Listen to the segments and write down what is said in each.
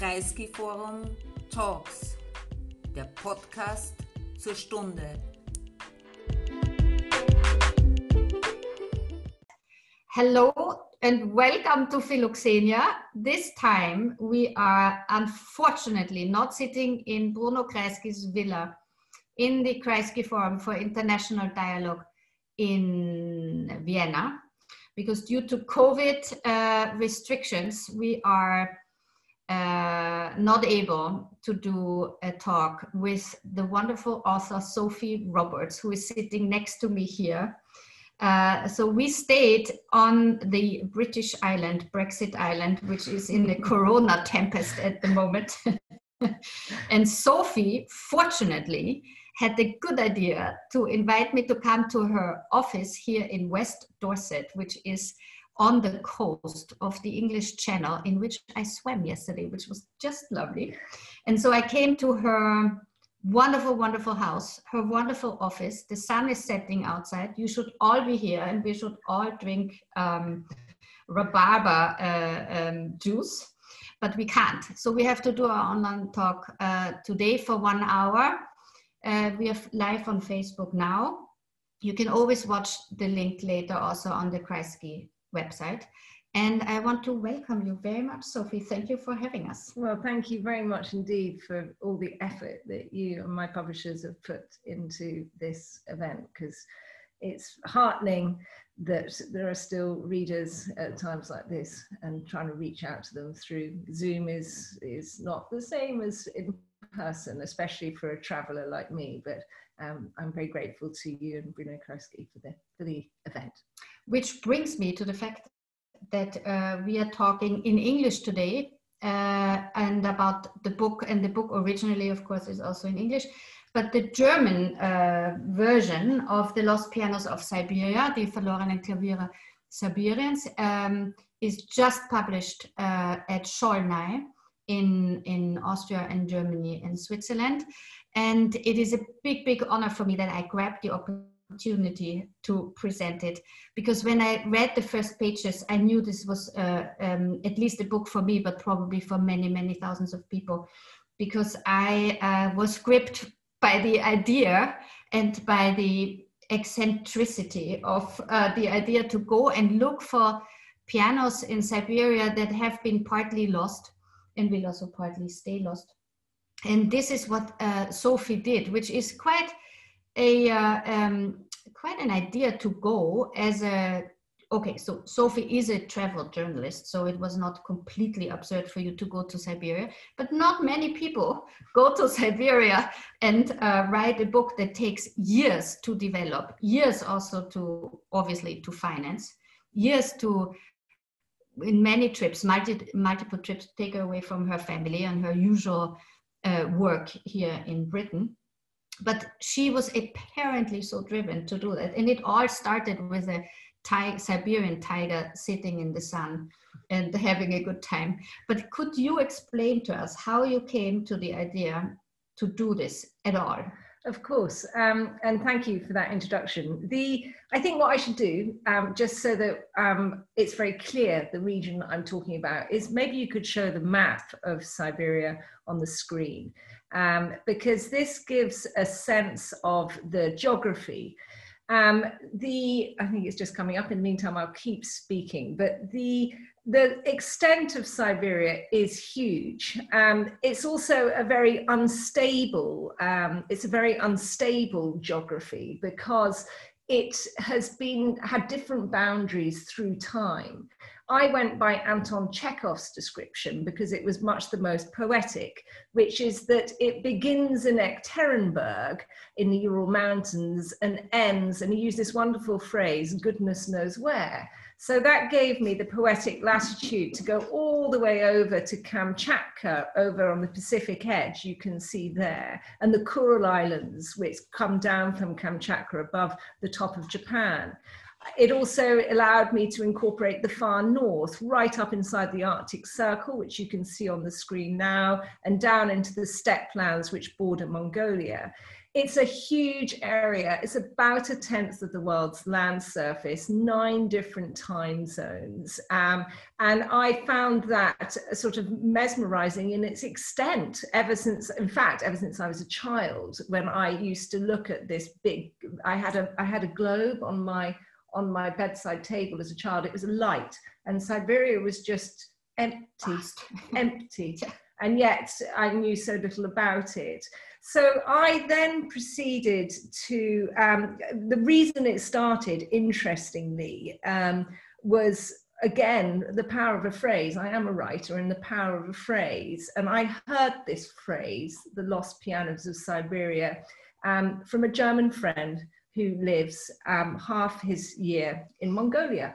Kreisky Forum Talks, der Podcast zur Stunde. Hello and welcome to Philoxenia. This time we are unfortunately not sitting in Bruno Kreisky's villa in the Kreisky Forum for International Dialogue in Vienna because due to COVID uh, restrictions, we are uh, not able to do a talk with the wonderful author Sophie Roberts, who is sitting next to me here. Uh, so we stayed on the British island, Brexit Island, which is in the corona tempest at the moment. and Sophie, fortunately, had the good idea to invite me to come to her office here in West Dorset, which is on the coast of the English Channel, in which I swam yesterday, which was just lovely. And so I came to her wonderful, wonderful house, her wonderful office. The sun is setting outside. You should all be here and we should all drink um, uh, um, juice, but we can't. So we have to do our online talk uh, today for one hour. Uh, we are live on Facebook now. You can always watch the link later also on the Kreisky website. And I want to welcome you very much, Sophie. Thank you for having us. Well, thank you very much indeed for all the effort that you and my publishers have put into this event because it's heartening that there are still readers at times like this and trying to reach out to them through Zoom is, is not the same as in person, especially for a traveler like me. But um, I'm very grateful to you and Bruno Kreisky for the, for the event. Which brings me to the fact that uh, we are talking in English today uh, and about the book. And the book originally, of course, is also in English. But the German uh, version of The Lost Pianos of Siberia, Die verlorenen Klaviere Sibiriens, um, is just published uh, at Zsolnay in, in Austria and Germany and Switzerland. And it is a big, big honor for me that I grabbed the opportunity opportunity to present it because when I read the first pages, I knew this was uh, um, at least a book for me, but probably for many, many thousands of people because I uh, was gripped by the idea and by the eccentricity of uh, the idea to go and look for pianos in Siberia that have been partly lost and will also partly stay lost. And this is what uh, Sophie did, which is quite a uh, um, quite an idea to go as a okay so sophie is a travel journalist so it was not completely absurd for you to go to siberia but not many people go to siberia and uh, write a book that takes years to develop years also to obviously to finance years to in many trips multi, multiple trips take away from her family and her usual uh, work here in britain but she was apparently so driven to do that. And it all started with a tiger, siberian tiger sitting in the sun and having a good time. But could you explain to us how you came to the idea to do this at all? Of course, um, and thank you for that introduction. The I think what I should do, um, just so that um, it's very clear the region I'm talking about, is maybe you could show the map of Siberia on the screen um, because this gives a sense of the geography. Um, the I think it's just coming up. In the meantime, I'll keep speaking. But the the extent of Siberia is huge. Um, it's also a very unstable. Um, it's a very unstable geography because it has been had different boundaries through time. I went by Anton Chekhov's description because it was much the most poetic, which is that it begins in Ekaterinburg in the Ural Mountains and ends, and he used this wonderful phrase, goodness knows where. So that gave me the poetic latitude to go all the way over to Kamchatka, over on the Pacific edge, you can see there, and the Kuril Islands, which come down from Kamchatka above the top of Japan it also allowed me to incorporate the far north, right up inside the Arctic Circle, which you can see on the screen now, and down into the steppe lands which border Mongolia. It's a huge area. It's about a tenth of the world's land surface, nine different time zones. Um, and I found that sort of mesmerizing in its extent ever since, in fact, ever since I was a child, when I used to look at this big, I had a, I had a globe on my, on my bedside table as a child. It was a light and Siberia was just empty, empty. Yeah. And yet I knew so little about it. So I then proceeded to, um, the reason it started, interestingly, um, was again the power of a phrase. I am a writer and the power of a phrase. And I heard this phrase, the lost pianos of Siberia, um, from a German friend who lives um, half his year in Mongolia.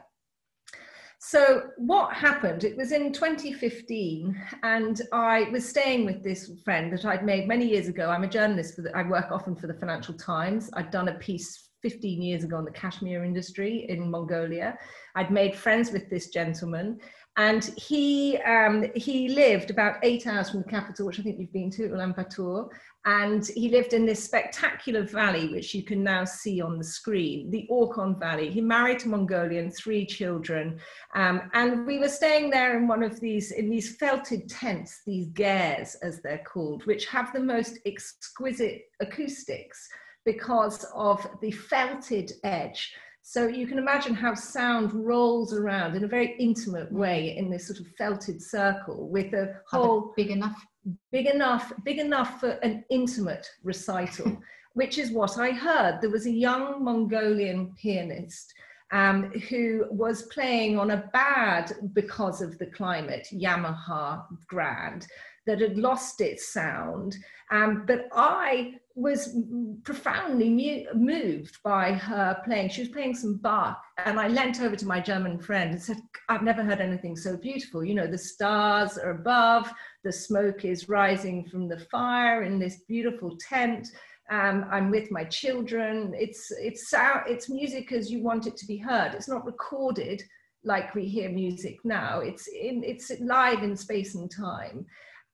So what happened? It was in 2015, and I was staying with this friend that I'd made many years ago. I'm a journalist. The, I work often for the Financial Times. I'd done a piece 15 years ago on the cashmere industry in Mongolia. I'd made friends with this gentleman, and he um, he lived about eight hours from the capital, which I think you've been to, Ulaanbaatar. And he lived in this spectacular valley, which you can now see on the screen, the Orkhon Valley. He married a Mongolian, three children, um, and we were staying there in one of these in these felted tents, these gers as they're called, which have the most exquisite acoustics because of the felted edge. So you can imagine how sound rolls around in a very intimate way in this sort of felted circle with a whole big enough, big enough, big enough for an intimate recital, which is what I heard. There was a young Mongolian pianist um, who was playing on a bad, because of the climate, Yamaha Grand that had lost its sound. Um, but I was profoundly mu- moved by her playing. She was playing some Bach, and I leant over to my German friend and said, I've never heard anything so beautiful. You know, the stars are above, the smoke is rising from the fire in this beautiful tent. Um, I'm with my children. It's, it's, it's music as you want it to be heard. It's not recorded like we hear music now. It's, in, it's live in space and time.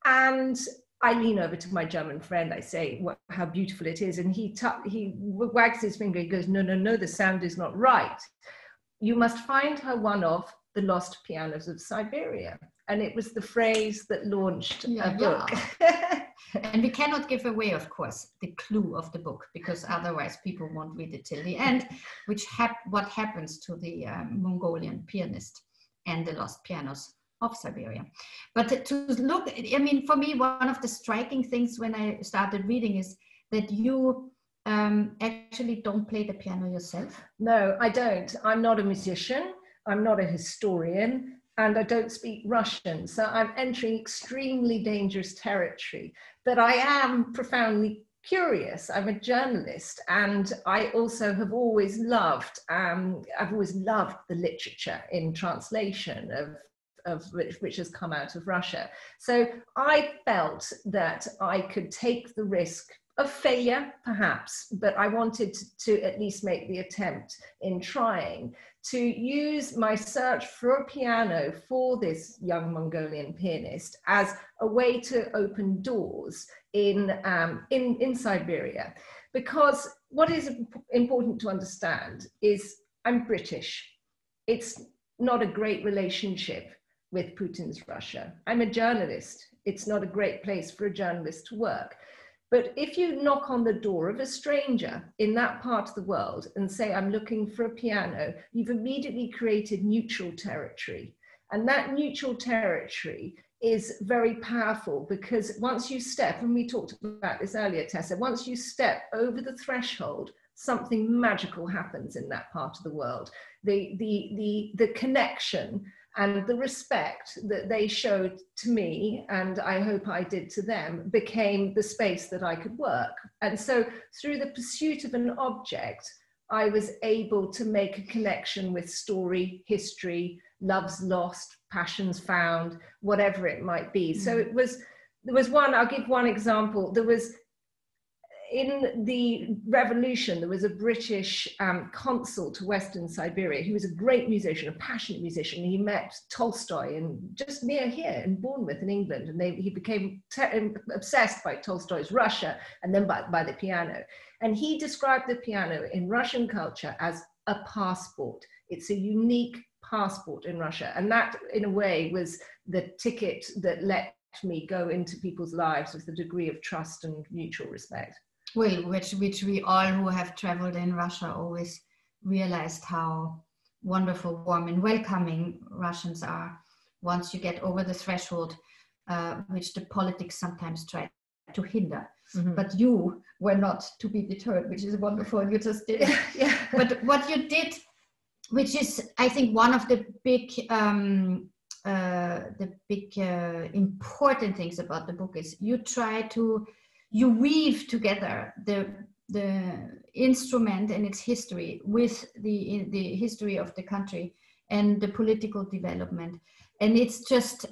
And I lean over to my German friend. I say, what, "How beautiful it is!" And he he wags his finger. He goes, "No, no, no. The sound is not right. You must find her one of the lost pianos of Siberia." And it was the phrase that launched yeah, a book. Yeah. and we cannot give away, of course, the clue of the book because otherwise people won't read it till the end. Which hap- what happens to the um, Mongolian pianist and the lost pianos of Siberia. But to look, I mean, for me, one of the striking things when I started reading is that you um, actually don't play the piano yourself. No, I don't. I'm not a musician. I'm not a historian. And I don't speak Russian. So I'm entering extremely dangerous territory. But I am profoundly curious. I'm a journalist, and I also have always loved. Um, I've always loved the literature in translation of of which, which has come out of Russia. So I felt that I could take the risk of failure, perhaps, but I wanted to, to, at least make the attempt in trying to use my search for a piano for this young Mongolian pianist as a way to open doors in, um, in, in Siberia. Because what is important to understand is I'm British. It's not a great relationship with Putin's Russia. I'm a journalist. It's not a great place for a journalist to work. But if you knock on the door of a stranger in that part of the world and say, I'm looking for a piano, you've immediately created neutral territory. And that neutral territory is very powerful because once you step, and we talked about this earlier, Tessa, once you step over the threshold, something magical happens in that part of the world. The, the, the, the connection and the respect that they showed to me and i hope i did to them became the space that i could work. And so through the pursuit of an object i was able to make a connection with story history loves lost passions found whatever it might be. Mm. so it was there was one i'll give one example. There was in the revolution, there was a British um, consul to Western Siberia. He was a great musician, a passionate musician. He met Tolstoy in just near here in Bournemouth in England, and they, he became te- obsessed by Tolstoy's Russia and then by, by the piano. And he described the piano in Russian culture as a passport. It's a unique passport in Russia. And that, in a way, was the ticket that let me go into people's lives with a degree of trust and mutual respect. Well, which which we all who have traveled in Russia always realized how wonderful, warm, and welcoming Russians are once you get over the threshold, uh, which the politics sometimes try to hinder. Mm-hmm. But you were not to be deterred, which is wonderful. You just did. yeah. But what you did, which is, I think, one of the big um, uh, the big uh, important things about the book is you try to you weave together the the instrument and its history with the the history of the country and the political development and it's just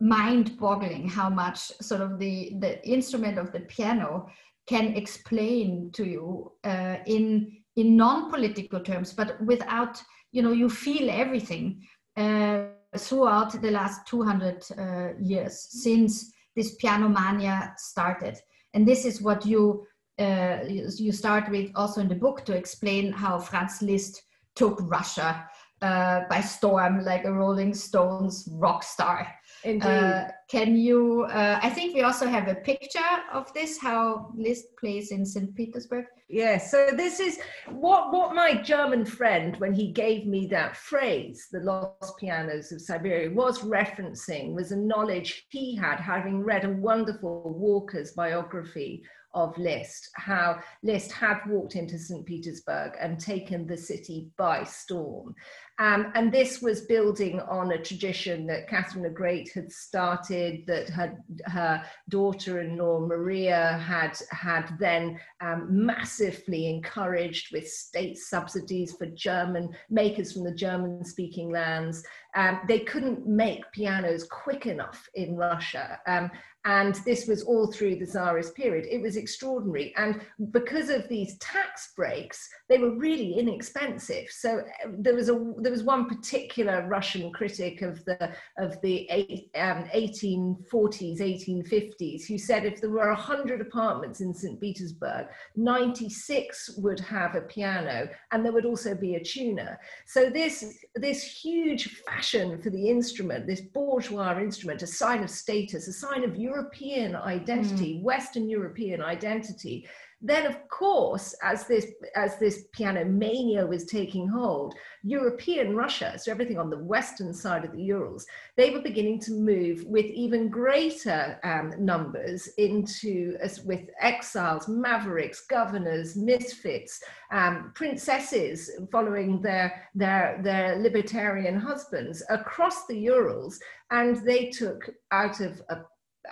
mind-boggling how much sort of the the instrument of the piano can explain to you uh, in in non-political terms but without you know you feel everything uh, throughout the last 200 uh, years since this piano mania started. And this is what you, uh, you start with also in the book to explain how Franz Liszt took Russia uh, by storm like a Rolling Stones rock star. Uh, can you? Uh, I think we also have a picture of this. How Liszt plays in St. Petersburg. Yes. So this is what what my German friend, when he gave me that phrase, "the lost pianos of Siberia," was referencing was a knowledge he had, having read a wonderful Walker's biography of Liszt, how Liszt had walked into St. Petersburg and taken the city by storm. Um, and this was building on a tradition that Catherine the Great had started, that her, her daughter-in-law Maria had, had then um, massively encouraged with state subsidies for German makers from the German-speaking lands. Um, they couldn't make pianos quick enough in Russia. Um, and this was all through the Tsarist period. It was extraordinary. And because of these tax breaks, they were really inexpensive. So uh, there was a there was one particular Russian critic of the of the eight, um, 1840s, 1850s, who said if there were 100 apartments in St. Petersburg, 96 would have a piano, and there would also be a tuner. So this this huge fashion for the instrument, this bourgeois instrument, a sign of status, a sign of European identity, mm. Western European identity, then of course, as this as this piano mania was taking hold, European Russia, so everything on the western side of the Urals, they were beginning to move with even greater um, numbers into as with exiles, mavericks, governors, misfits, um, princesses following their their their libertarian husbands across the Urals, and they took out of a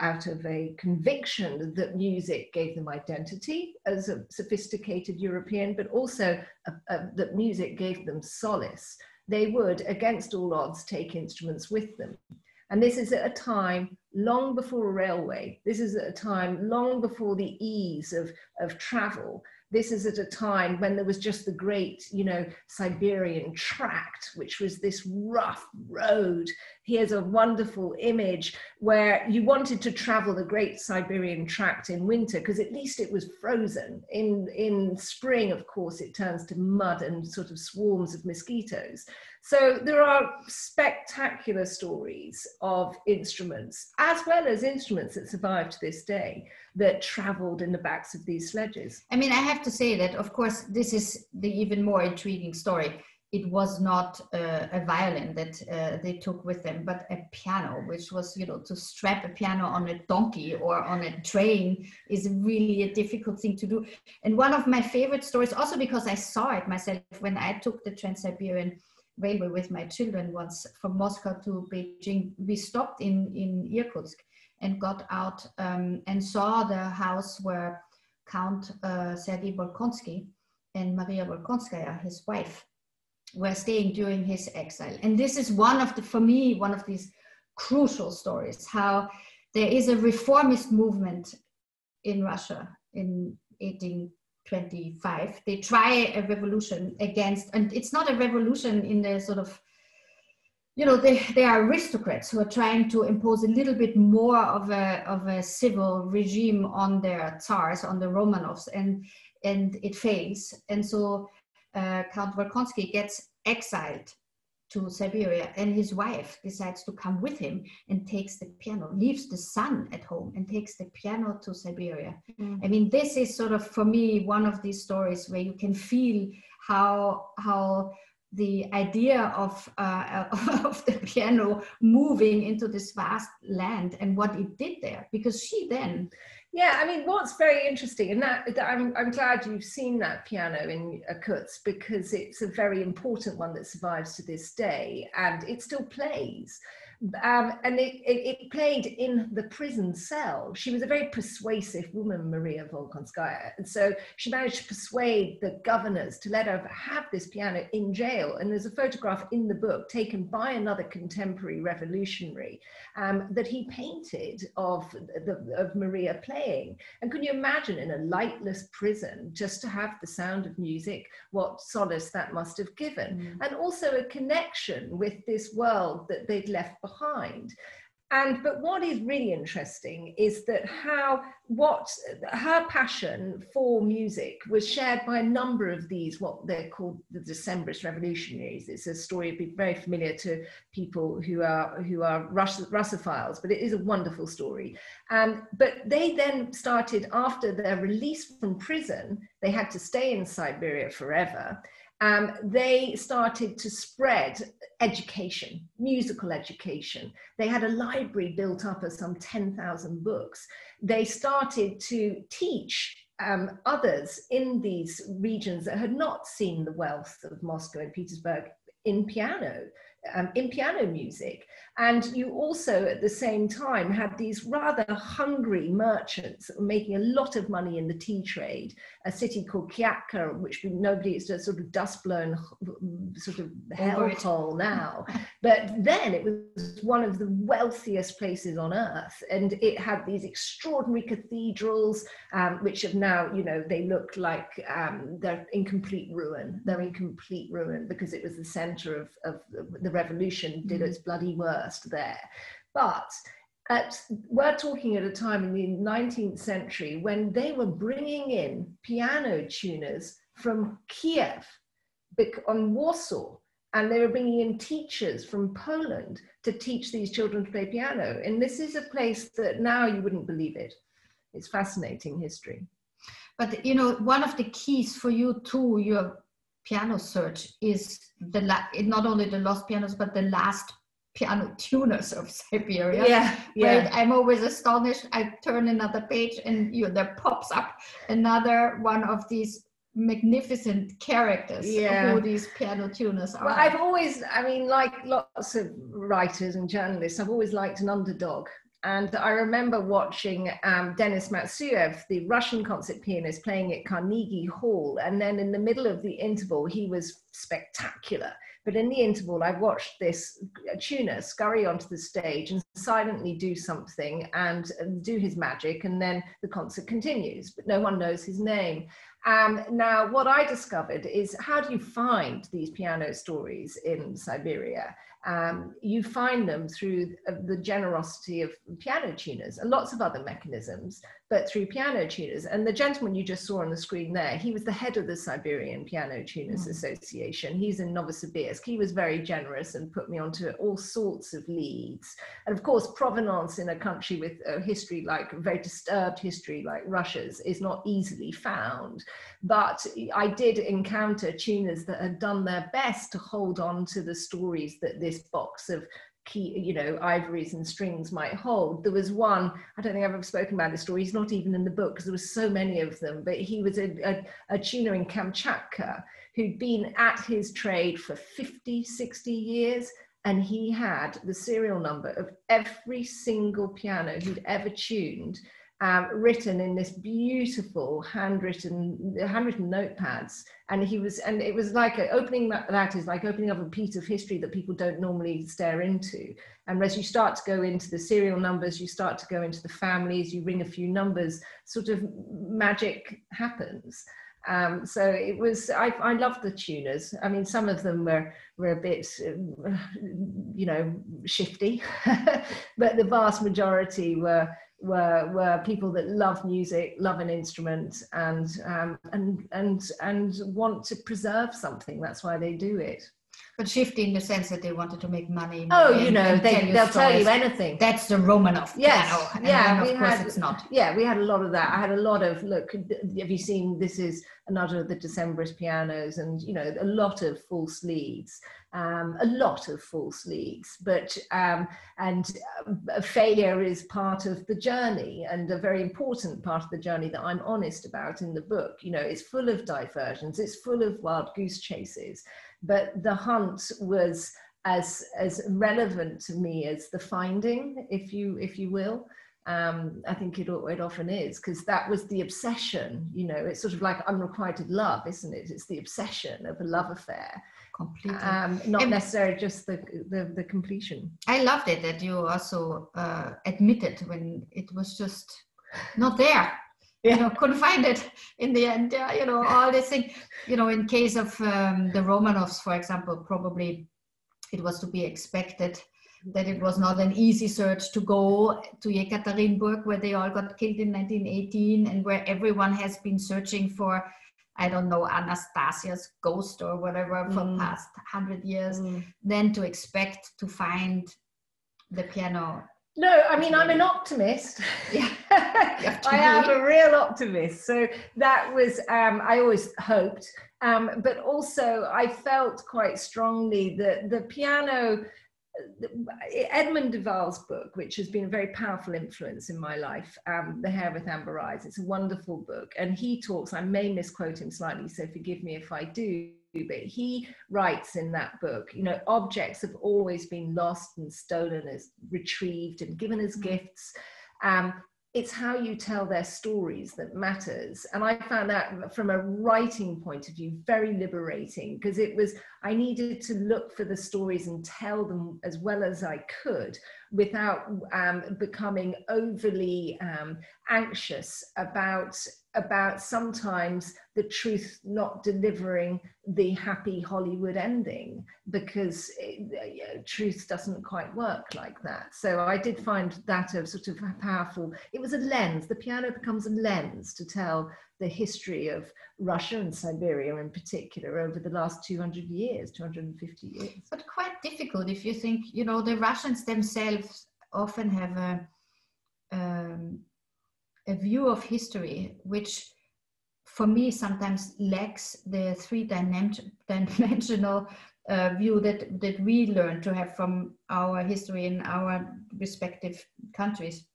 out of a conviction that music gave them identity as a sophisticated European, but also a, a, that music gave them solace. They would, against all odds, take instruments with them. And this is at a time long before a railway. This is at a time long before the ease of, of travel this is at a time when there was just the great, you know, Siberian tract, which was this rough road. Here's a wonderful image where you wanted to travel the great Siberian tract in winter because at least it was frozen. In, in spring, of course, it turns to mud and sort of swarms of mosquitoes. So there are spectacular stories of instruments, as well as instruments that survive to this day that traveled in the backs of these sledges. I mean, I have to say that, of course, this is the even more intriguing story. It was not uh, a violin that uh, they took with them, but a piano, which was, you know, to strap a piano on a donkey or on a train is really a difficult thing to do. And one of my favorite stories, also because I saw it myself when I took the Trans Siberian Railway with my children once from Moscow to Beijing, we stopped in, in Irkutsk and got out um, and saw the house where Count uh, Sergei Volkonsky and Maria Volkonskaya, his wife, were staying during his exile. And this is one of the, for me, one of these crucial stories, how there is a reformist movement in Russia in 1825, they try a revolution against, and it's not a revolution in the sort of you know, they, they are aristocrats who are trying to impose a little bit more of a, of a civil regime on their tsars, on the Romanovs, and, and it fails. And so uh, Count Volkonsky gets exiled to Siberia, and his wife decides to come with him and takes the piano, leaves the son at home and takes the piano to Siberia. Mm. I mean, this is sort of for me one of these stories where you can feel how how the idea of uh, of the piano moving into this vast land and what it did there, because she then yeah, I mean, what's very interesting, and that, that I'm, I'm glad you've seen that piano in uh, Irkutsk because it's a very important one that survives to this day, and it still plays. Um, and it, it, it, played in the prison cell. She was a very persuasive woman, Maria Volkonskaya. And so she managed to persuade the governors to let her have this piano in jail. And there's a photograph in the book taken by another contemporary revolutionary um, that he painted of, the, of Maria playing. And can you imagine in a lightless prison just to have the sound of music, what solace that must have given? Mm. And also a connection with this world that they'd left behind. And but what is really interesting is that how what her passion for music was shared by a number of these what they're called the Decembrist revolutionaries. It's a story be very familiar to people who are who are Russ, Russophiles, but it is a wonderful story. Um, but they then started after their release from prison. They had to stay in Siberia forever um, they started to spread education, musical education. They had a library built up of some 10,000 books. They started to teach um, others in these regions that had not seen the wealth of Moscow and Petersburg in piano um, in piano music. And you also, at the same time, had these rather hungry merchants that were making a lot of money in the tea trade. A city called Kyakhta, which nobody, it's a sort of dust blown sort of hellhole now. but then it was one of the wealthiest places on earth. And it had these extraordinary cathedrals, um, which have now, you know, they look like um, they're in complete ruin. They're in complete ruin because it was the center of, of the revolution did mm. its bloody worst there. But at, we're talking at a time in the 19th century when they were bringing in piano tuners from Kiev on Warsaw, and they were bringing in teachers from Poland to teach these children to play piano. And this is a place that now you wouldn't believe it. It's fascinating history. But you know, one of the keys for you to your piano search is the la- not only the lost pianos but the last piano tuners of Siberia. Yeah, yeah. I'm always astonished. I turn another page and you there pops up another one of these magnificent characters yeah. who these piano tuners are. Well, I've always, I mean, like lots of writers and journalists, I've always liked an underdog. And I remember watching um, Denis Matsuev, the Russian concert pianist, playing at Carnegie Hall. And then in the middle of the interval, he was spectacular. But in the interval, I watched this tuner scurry onto the stage and silently do something and do his magic. And then the concert continues, but no one knows his name. Um, now, what I discovered is how do you find these piano stories in Siberia? Um, you find them through the generosity of piano tuners and lots of other mechanisms but through piano tuners. And the gentleman you just saw on the screen there, he was the head of the Siberian Piano Tuners mm. Association. He's in Novosibirsk. He was very generous and put me onto all sorts of leads. And of course, provenance in a country with a history like a very disturbed history like Russia's is not easily found. But I did encounter tuners that had done their best to hold on to the stories that this box of key, you know, ivories and strings might hold. There was one, I don't think I've ever spoken about this story, he's not even in the book because there were so many of them, but he was a, a, a tuner in Kamchatka who'd been at his trade for 50, 60 years and he had the serial number of every single piano he'd ever tuned um, written in this beautiful handwritten handwritten notepads. And he was and it was like a, opening that, that is like opening up a piece of history that people don't normally stare into. And as you start to go into the serial numbers you start to go into the families you ring a few numbers sort of magic happens. Um, so it was, I, I loved the tuners. I mean, some of them were, were a bit, you know, shifty, but the vast majority were, were, were people that love music, love an instrument and, um, and, and, and want to preserve something. That's why they do it. But shifty in the sense that they wanted to make money. Oh, you know, they, tell they'll tell you anything. That's the Romanov yes. piano. yeah, of course had, it's not. Yeah, we had a lot of that. I had a lot of, look, have you seen, this is another of the Decemberist pianos and, you know, a lot of full sleeves. Um, a lot of full sleeves, but um, and uh, failure is part of the journey and a very important part of the journey that I'm honest about in the book. You know, it's full of diversions, it's full of wild goose chases, but the hunt was as as relevant to me as the finding, if you if you will. Um, I think it, it often is because that was the obsession. You know, it's sort of like unrequited love, isn't it? It's the obsession of a love affair. Completely. Um, not and necessarily just the, the, the completion. I loved it that you also uh, admitted when it was just not there. You know couldn't find it in the end yeah, you know all this thing you know in case of um, the romanovs for example probably it was to be expected that it was not an easy search to go to Yekaterinburg where they all got killed in 1918 and where everyone has been searching for I don't know Anastasia's ghost or whatever for mm. past 100 years mm. then to expect to find the piano no, I mean I'm an optimist. Yeah, I am a real optimist. So that was um, I always hoped, um, but also I felt quite strongly that the piano. Edmund de Waal's book, which has been a very powerful influence in my life, um, The Hare with Amber Eyes. It's a wonderful book. And he talks, I may misquote him slightly, so forgive me if I do, but he writes in that book, you know, objects have always been lost and stolen as retrieved and given as gifts. Um, it's how you tell their stories that matters. And I found that from a writing point of view, very liberating because it was, I needed to look for the stories and tell them as well as I could without um, becoming overly um, anxious about about sometimes the truth not delivering the happy Hollywood ending because it, truth doesn't quite work like that. So I did find that a sort of powerful, it was a lens. The piano becomes a lens to tell the history of Russia and Siberia in particular over the last 200 years, 250 years. But quite difficult if you think, you know, the Russians themselves often have a, um, a view of history which for me sometimes lacks the three dimensional uh, view that, that we learn to have from our history in our respective countries.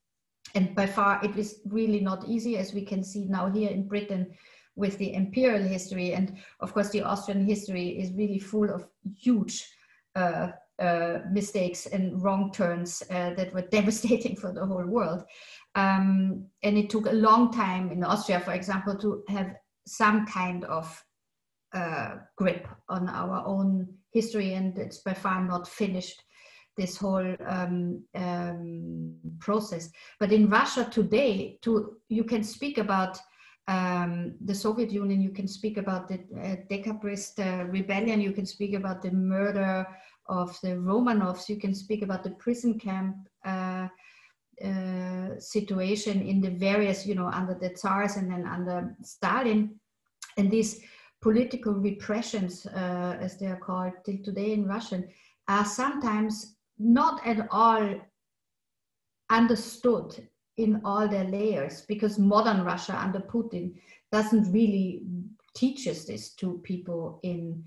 And by far, it is really not easy, as we can see now here in Britain with the imperial history. And of course, the Austrian history is really full of huge uh, uh, mistakes and wrong turns uh, that were devastating for the whole world. Um, and it took a long time in Austria, for example, to have some kind of uh, grip on our own history, and it's by far not finished this whole um, um, process. But in Russia today, to you can speak about um, the Soviet Union, you can speak about the uh, Decabrist uh, rebellion, you can speak about the murder of the Romanovs, you can speak about the prison camp uh, uh, situation in the various, you know, under the Tsars and then under Stalin. And these political repressions, uh, as they are called till today in Russian, are sometimes not at all understood in all their layers because modern Russia under Putin doesn't really teaches this to people in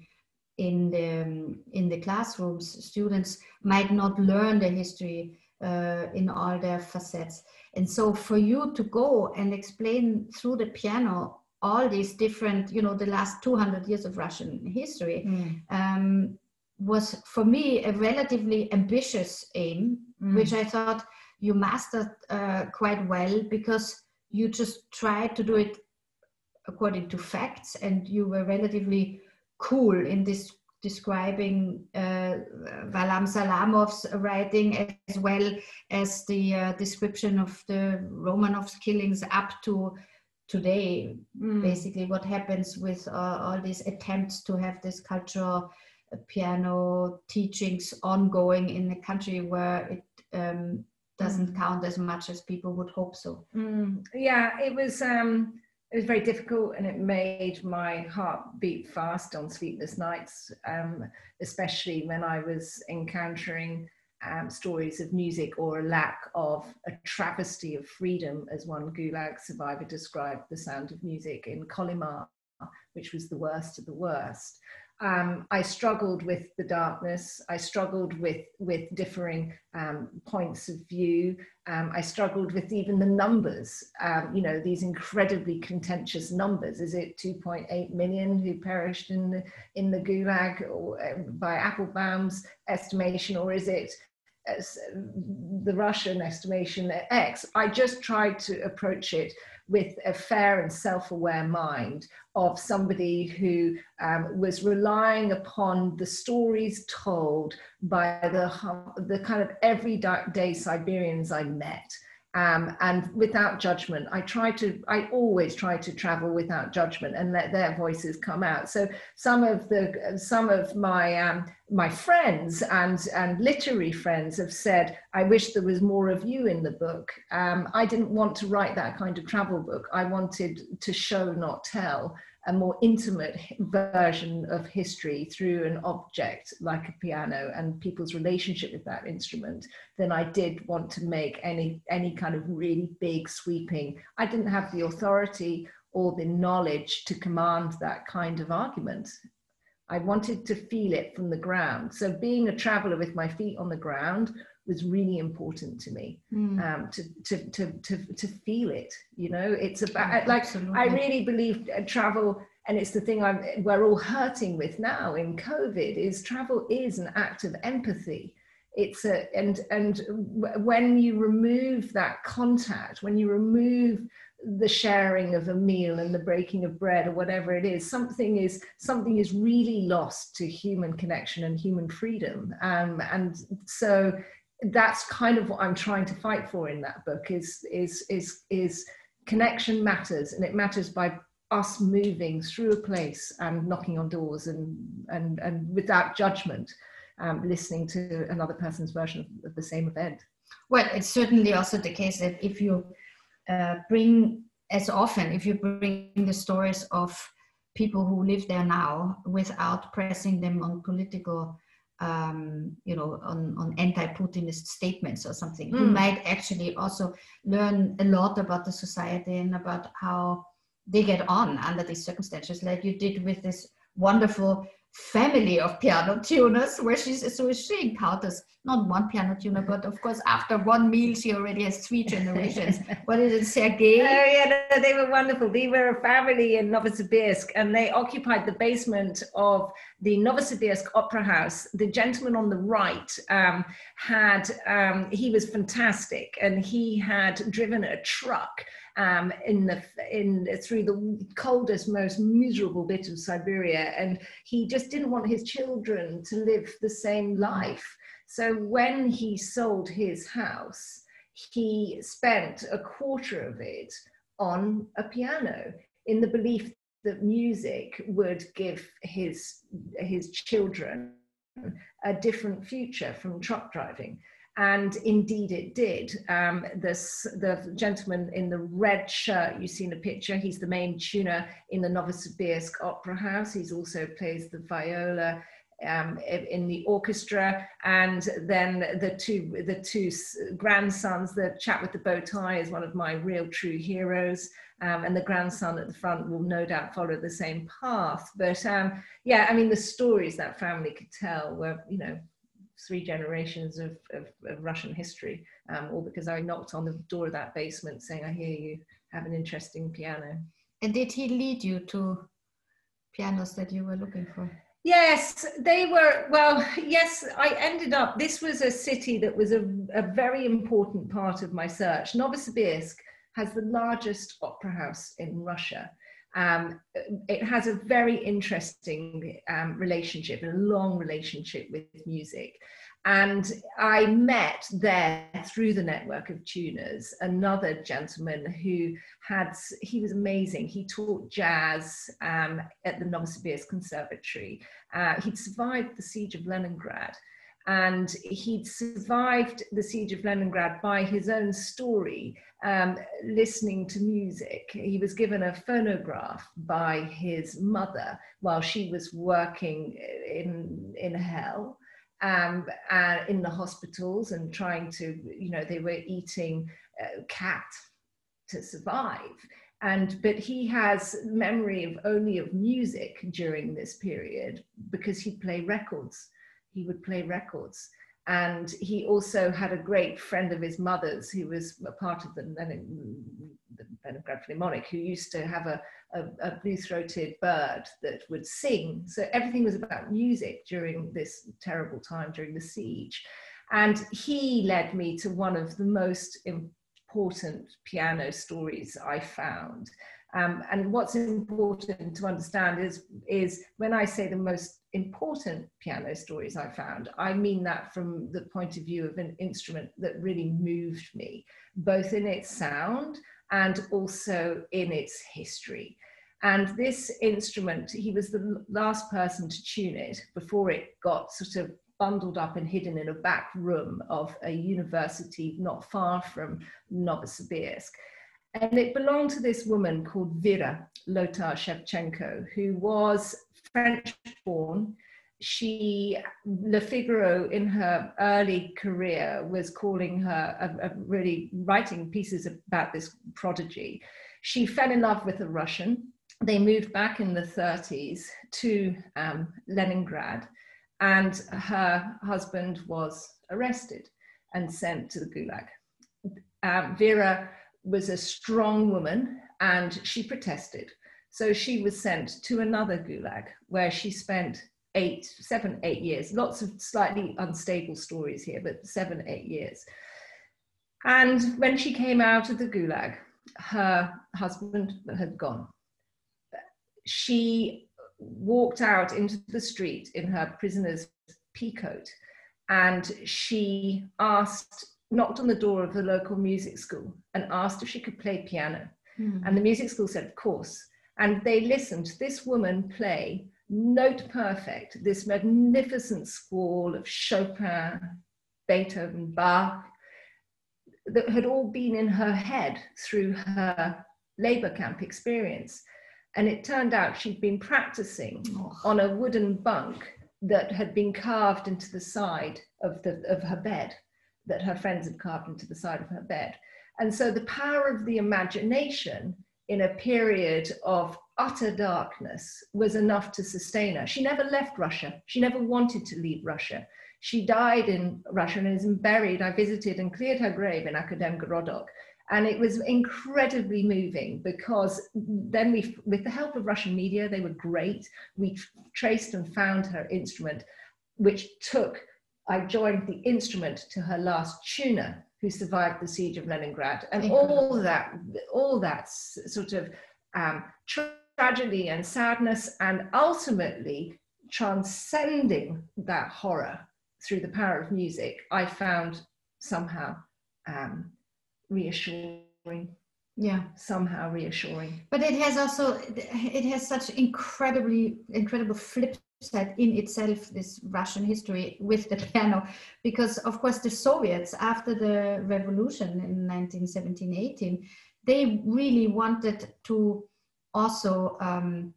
in the in the classrooms. Students might not learn the history uh, in all their facets. And so for you to go and explain through the piano all these different, you know, the last 200 years of Russian history mm. um, was for me a relatively ambitious aim, mm. which I thought you mastered uh, quite well because you just tried to do it according to facts and you were relatively cool in this describing uh, Varlam Shalamov's writing as well as the uh, description of the Romanovs killings up to today. Mm. Basically, what happens with uh, all these attempts to have this cultural piano teachings ongoing in a country where it um, doesn't mm. count as much as people would hope so. Mm. Yeah, it was. Um it was very difficult and it made my heart beat fast on sleepless nights, um, especially when I was encountering um, stories of music or a lack of a travesty of freedom, as one Gulag survivor described the sound of music in Kolyma, which was the worst of the worst um, I struggled with the darkness. I struggled with with differing um, points of view. Um, I struggled with even the numbers. Um, you know, these incredibly contentious numbers. Is it 2.8 million who perished in the in the Gulag or, uh, by Applebaum's estimation, or is it uh, the Russian estimation X? I just tried to approach it with a fair and self-aware mind of somebody who um, was relying upon the stories told by the, the kind of everyday day Siberians I met um, and without judgment. I try to, I always try to travel without judgment and let their voices come out. So some of the, some of my um, my friends and and literary friends have said, I wish there was more of you in the book. Um, I didn't want to write that kind of travel book. I wanted to show, not tell a more intimate version of history through an object like a piano and people's relationship with that instrument than I did want to make any any kind of really big sweeping. I didn't have the authority or the knowledge to command that kind of argument. I wanted to feel it from the ground. So being a traveler with my feet on the ground was really important to me mm. um, to, to, to, to, to feel it. You know, it's about like, Absolutely. I really believe uh, travel and it's the thing I'm, we're all hurting with now in COVID is travel is an act of empathy. It's a, and, and when you remove that contact, when you remove the sharing of a meal and the breaking of bread or whatever it is something is something is really lost to human connection and human freedom um, and so that's kind of what i'm trying to fight for in that book is is is is connection matters and it matters by us moving through a place and knocking on doors and and and without judgment um, listening to another person's version of, of the same event. Well it's certainly also the case that if you uh, bring as often if you bring the stories of people who live there now without pressing them on political um, you know on, on anti-putinist statements or something mm. you might actually also learn a lot about the society and about how they get on under these circumstances like you did with this wonderful family of piano tuners where she's so she encounters not one piano tuner but of course after one meal she already has three generations. What is it sergei? Oh yeah they were wonderful. They were a family in novosibirsk and they occupied the basement of the novosibirsk opera house. The gentleman on the right um, had um, he was fantastic and he had driven a truck um, in the in through the coldest, most miserable bit of Siberia, and he just didn't want his children to live the same life. So when he sold his house, he spent a quarter of it on a piano in the belief that music would give his his children a different future from truck driving and indeed it did. Um, this, the gentleman in the red shirt, you see in the picture, he's the main tuner in the Novosibirsk Opera House. He's also plays the viola um, in the orchestra, and then the two the two grandsons. The chap with the bow tie is one of my real true heroes, um, and the grandson at the front will no doubt follow the same path. But um, yeah, I mean, the stories that family could tell were, you know, three generations of, of, of Russian history, um, all because I knocked on the door of that basement saying, I hear you have an interesting piano. And did he lead you to pianos that you were looking for? Yes, they were. Well, yes, I ended up. This was a city that was a, a very important part of my search. Novosibirsk has the largest opera house in Russia. Um, it has a very interesting um, relationship, a long relationship with music. And I met there through the network of tuners another gentleman who had, he was amazing. He taught jazz um, at the Novosibirsk Conservatory. Uh, he'd survived the siege of Leningrad and he'd survived the siege of Leningrad by his own story, um, listening to music. He was given a phonograph by his mother while she was working in, in hell um, uh, in the hospitals and trying to, you know, they were eating uh, cat to survive. And, but he has memory of only of music during this period because he'd play records. He would play records. And he also had a great friend of his mother's who was a part of the, the Leningrad Philharmonic, who used to have a, a, a blue-throated bird that would sing. So everything was about music during this terrible time during the siege. And he led me to one of the most important piano stories I found. Um, and what's important to understand is, is when I say the most important piano stories I found, I mean that from the point of view of an instrument that really moved me, both in its sound and also in its history. And this instrument, he was the last person to tune it before it got sort of bundled up and hidden in a back room of a university not far from Novosibirsk. And it belonged to this woman called Vera Lotar Shevchenko, who was French born. She, Le Figaro, in her early career, was calling her, a, a really writing pieces about this prodigy. She fell in love with a Russian. They moved back in the 30s to um, Leningrad, and her husband was arrested and sent to the Gulag. Uh, Vera was a strong woman and she protested. So she was sent to another gulag where she spent eight, seven, eight years. Lots of slightly unstable stories here, but seven, eight years. And when she came out of the gulag, her husband had gone. She walked out into the street in her prisoner's peacoat and she asked knocked on the door of the local music school and asked if she could play piano. Mm. And the music school said, of course. And they listened to this woman play note perfect, this magnificent squall of Chopin, Beethoven, Bach, that had all been in her head through her labor camp experience. And it turned out she'd been practicing oh. on a wooden bunk that had been carved into the side of, the, of her bed that her friends had carved into the side of her bed. And so the power of the imagination in a period of utter darkness was enough to sustain her. She never left Russia. She never wanted to leave Russia. She died in Russia and is buried. I visited and cleared her grave in Akademgorodok. And it was incredibly moving because then we, with the help of Russian media, they were great. We traced and found her instrument, which took I joined the instrument to her last tuner who survived the siege of Leningrad. And all that, all that sort of um, tragedy and sadness, and ultimately transcending that horror through the power of music, I found somehow um, reassuring. Yeah, somehow reassuring. But it has also it has such incredibly incredible flip said in itself this Russian history with the piano, because of course the Soviets after the revolution in 1917-18, they really wanted to also um,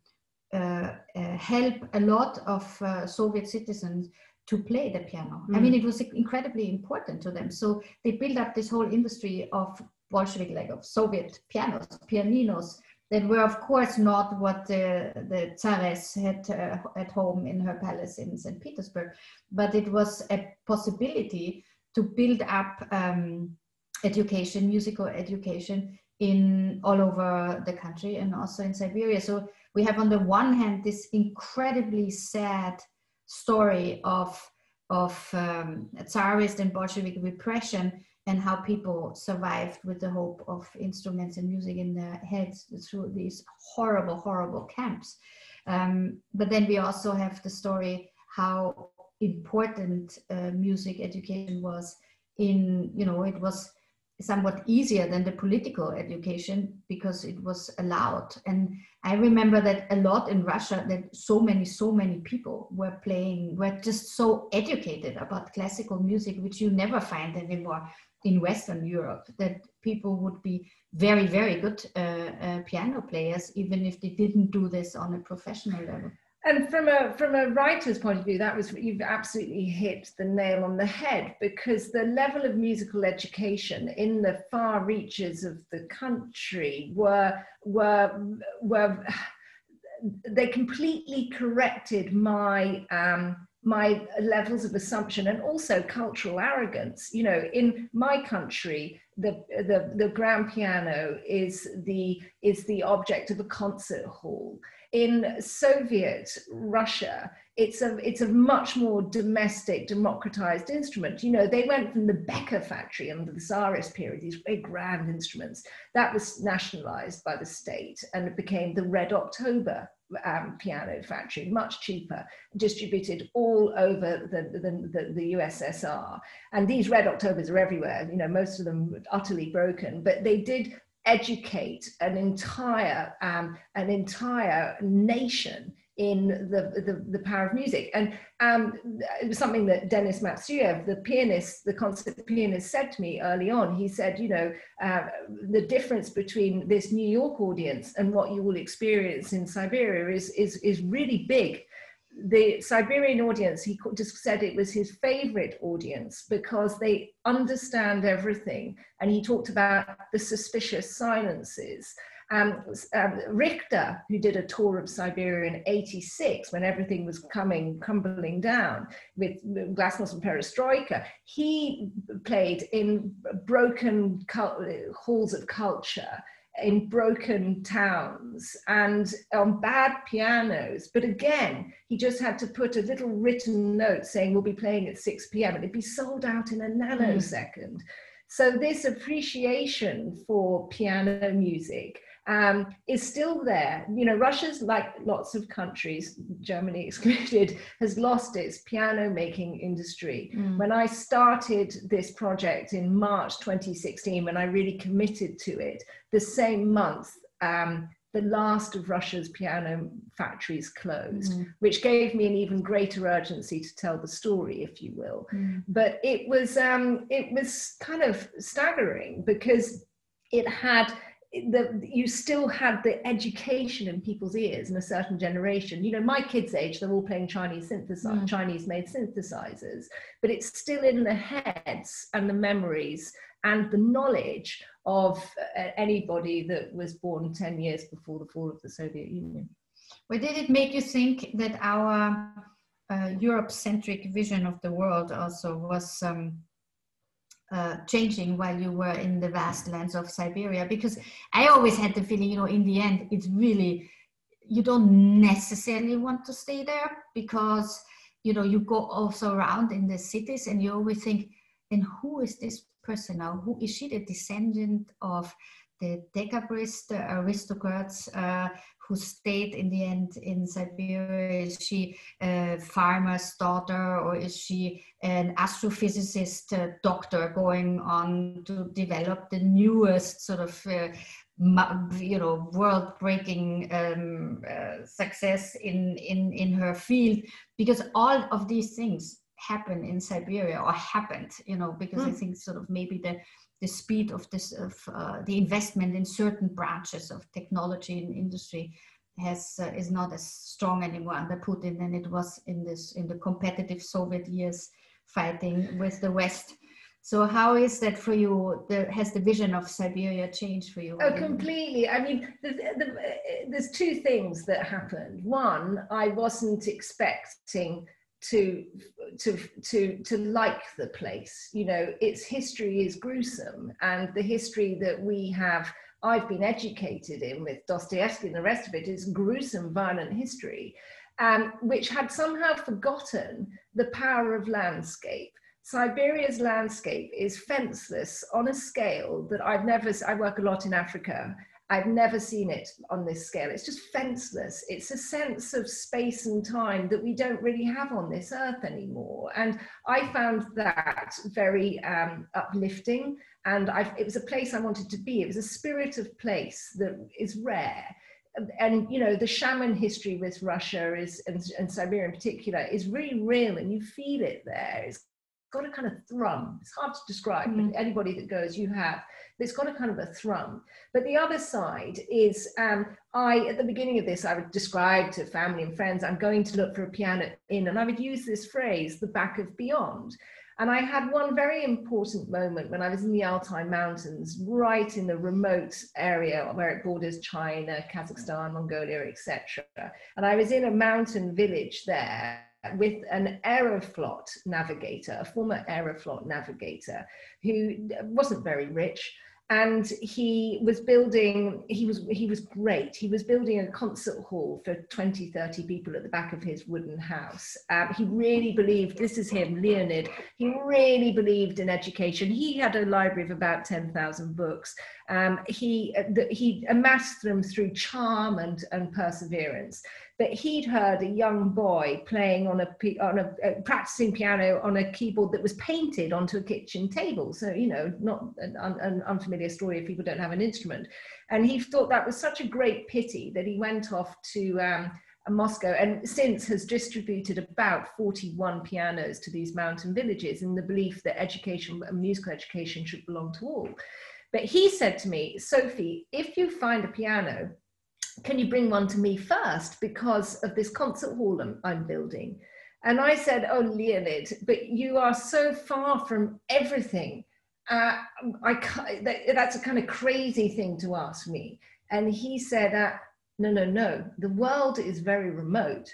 uh, uh, help a lot of uh, Soviet citizens to play the piano. Mm. I mean, mm. it was incredibly important to them. So they built up this whole industry of Bolshevik, like of Soviet pianos, pianinos, that were of course not what the, the had uh, at home in her palace in St. Petersburg, but it was a possibility to build up um, education, musical education in all over the country and also in Siberia. So we have on the one hand this incredibly sad story of of um, Tsarist and Bolshevik repression and how people survived with the hope of instruments and music in their heads through these horrible, horrible camps. Um, but then we also have the story how important uh, music education was in, you know, it was somewhat easier than the political education because it was allowed. And I remember that a lot in Russia that so many, so many people were playing, were just so educated about classical music, which you never find anymore in Western Europe, that people would be very, very good uh, uh, piano players, even if they didn't do this on a professional level. And from a from a writer's point of view that was you've absolutely hit the nail on the head because the level of musical education in the far reaches of the country were were were they completely corrected my um, my levels of assumption and also cultural arrogance you know in my country the, the the grand piano is the is the object of a concert hall in Soviet Russia, it's a it's a much more domestic, democratized instrument. You know, they went from the Becker factory under the Tsarist period, these very grand instruments, that was nationalized by the state, and it became the Red October um, piano factory, much cheaper, distributed all over the, the, the, the, USSR. And these Red Octobers are everywhere, you know, most of them utterly broken, but they did educate an entire um, an entire nation in the, the, the, power of music. And um, it was something that Denis Matsuev, the pianist, the concert pianist, said to me early on. He said, you know, uh, the difference between this New York audience and what you will experience in Siberia is, is, is really big the Siberian audience, he just said it was his favorite audience because they understand everything. And he talked about the suspicious silences. Um, um, Richter, who did a tour of Siberia in 86 when everything was coming, crumbling down with, Glasnost and Perestroika, he played in broken halls of culture in broken towns and on bad pianos. But again, he just had to put a little written note saying we'll be playing at 6 p.m. and it'd be sold out in a nanosecond. Mm. So this appreciation for piano music um, is still there. You know, Russia's, like lots of countries, Germany excluded, has lost its piano making industry. Mm. When I started this project in March 2016, when I really committed to it, the same month, um, the last of Russia's piano factories closed, mm. which gave me an even greater urgency to tell the story, if you will. Mm. But it was um, it was kind of staggering because it had the, you still had the education in people's ears in a certain generation. You know, my kids' age, they're all playing Chinese synthesizer, mm. Chinese-made synthesizers, but it's still in the heads and the memories and the knowledge of uh, anybody that was born 10 years before the fall of the Soviet Union. Well, did it make you think that our uh, Europe-centric vision of the world also was um, uh, changing while you were in the vast lands of Siberia? Because I always had the feeling, you know, in the end, it's really, you don't necessarily want to stay there because, you know, you go also around in the cities and you always think, and who is this person now? Who is she the descendant of the decabrist aristocrats uh, who stayed in the end in Siberia? Is she a farmer's daughter or is she an astrophysicist uh, doctor going on to develop the newest sort of uh, you know world-breaking um, uh, success in, in in her field because all of these things happen in Siberia or happened you know because mm. I hmm. think sort of maybe the the speed of this of uh, the investment in certain branches of technology and industry has uh, is not as strong anymore under Putin than it was in this in the competitive Soviet years fighting with the West. So how is that for you? The, has the vision of Siberia changed for you? Oh, completely. I mean, the, the, there's two things that happened. One, I wasn't expecting to to to to like the place you know its history is gruesome and the history that we have i've been educated in with dostoevsky and the rest of it is gruesome violent history um, which had somehow forgotten the power of landscape Siberia's landscape is fenceless on a scale that I've never, I work a lot in Africa. I've never seen it on this scale. It's just fenceless. It's a sense of space and time that we don't really have on this earth anymore. And I found that very um, uplifting. And I've, it was a place I wanted to be. It was a spirit of place that is rare and you know the shaman history with Russia is and, and, Siberia in particular is really real, and you feel it there. It's got a kind of thrum. It's hard to describe, mm. but anybody that goes, you have. It's got a kind of a thrum. But the other side is, um, I at the beginning of this, I would describe to family and friends, I'm going to look for a piano in, and I would use this phrase, the back of beyond. And I had one very important moment when I was in the Altai Mountains, right in the remote area where it borders China, Kazakhstan, Mongolia, etc. And I was in a mountain village there with an Aeroflot navigator, a former Aeroflot navigator, who wasn't very rich, and he was building he was he was great. He was building a concert hall for 20 30 people at the back of his wooden house. Um, he really believed this is him leonid he really believed in education. He had a library of about 10,000 books. Um, he uh, the, he amassed them through charm and and perseverance but he'd heard a young boy playing on a on a uh, practicing piano on a keyboard that was painted onto a kitchen table. So you know, not an, an unfamiliar story if people don't have an instrument. And he thought that was such a great pity that he went off to. Um, Moscow and since has distributed about 41 pianos to these mountain villages in the belief that education, musical education should belong to all. But he said to me, Sophie, if you find a piano can you bring one to me first because of this concert hall I'm, I'm building? And I said, Oh, Leonid, but you are so far from everything. Uh, I that, that's a kind of crazy thing to ask me. And he said, uh, No, no, no. The world is very remote.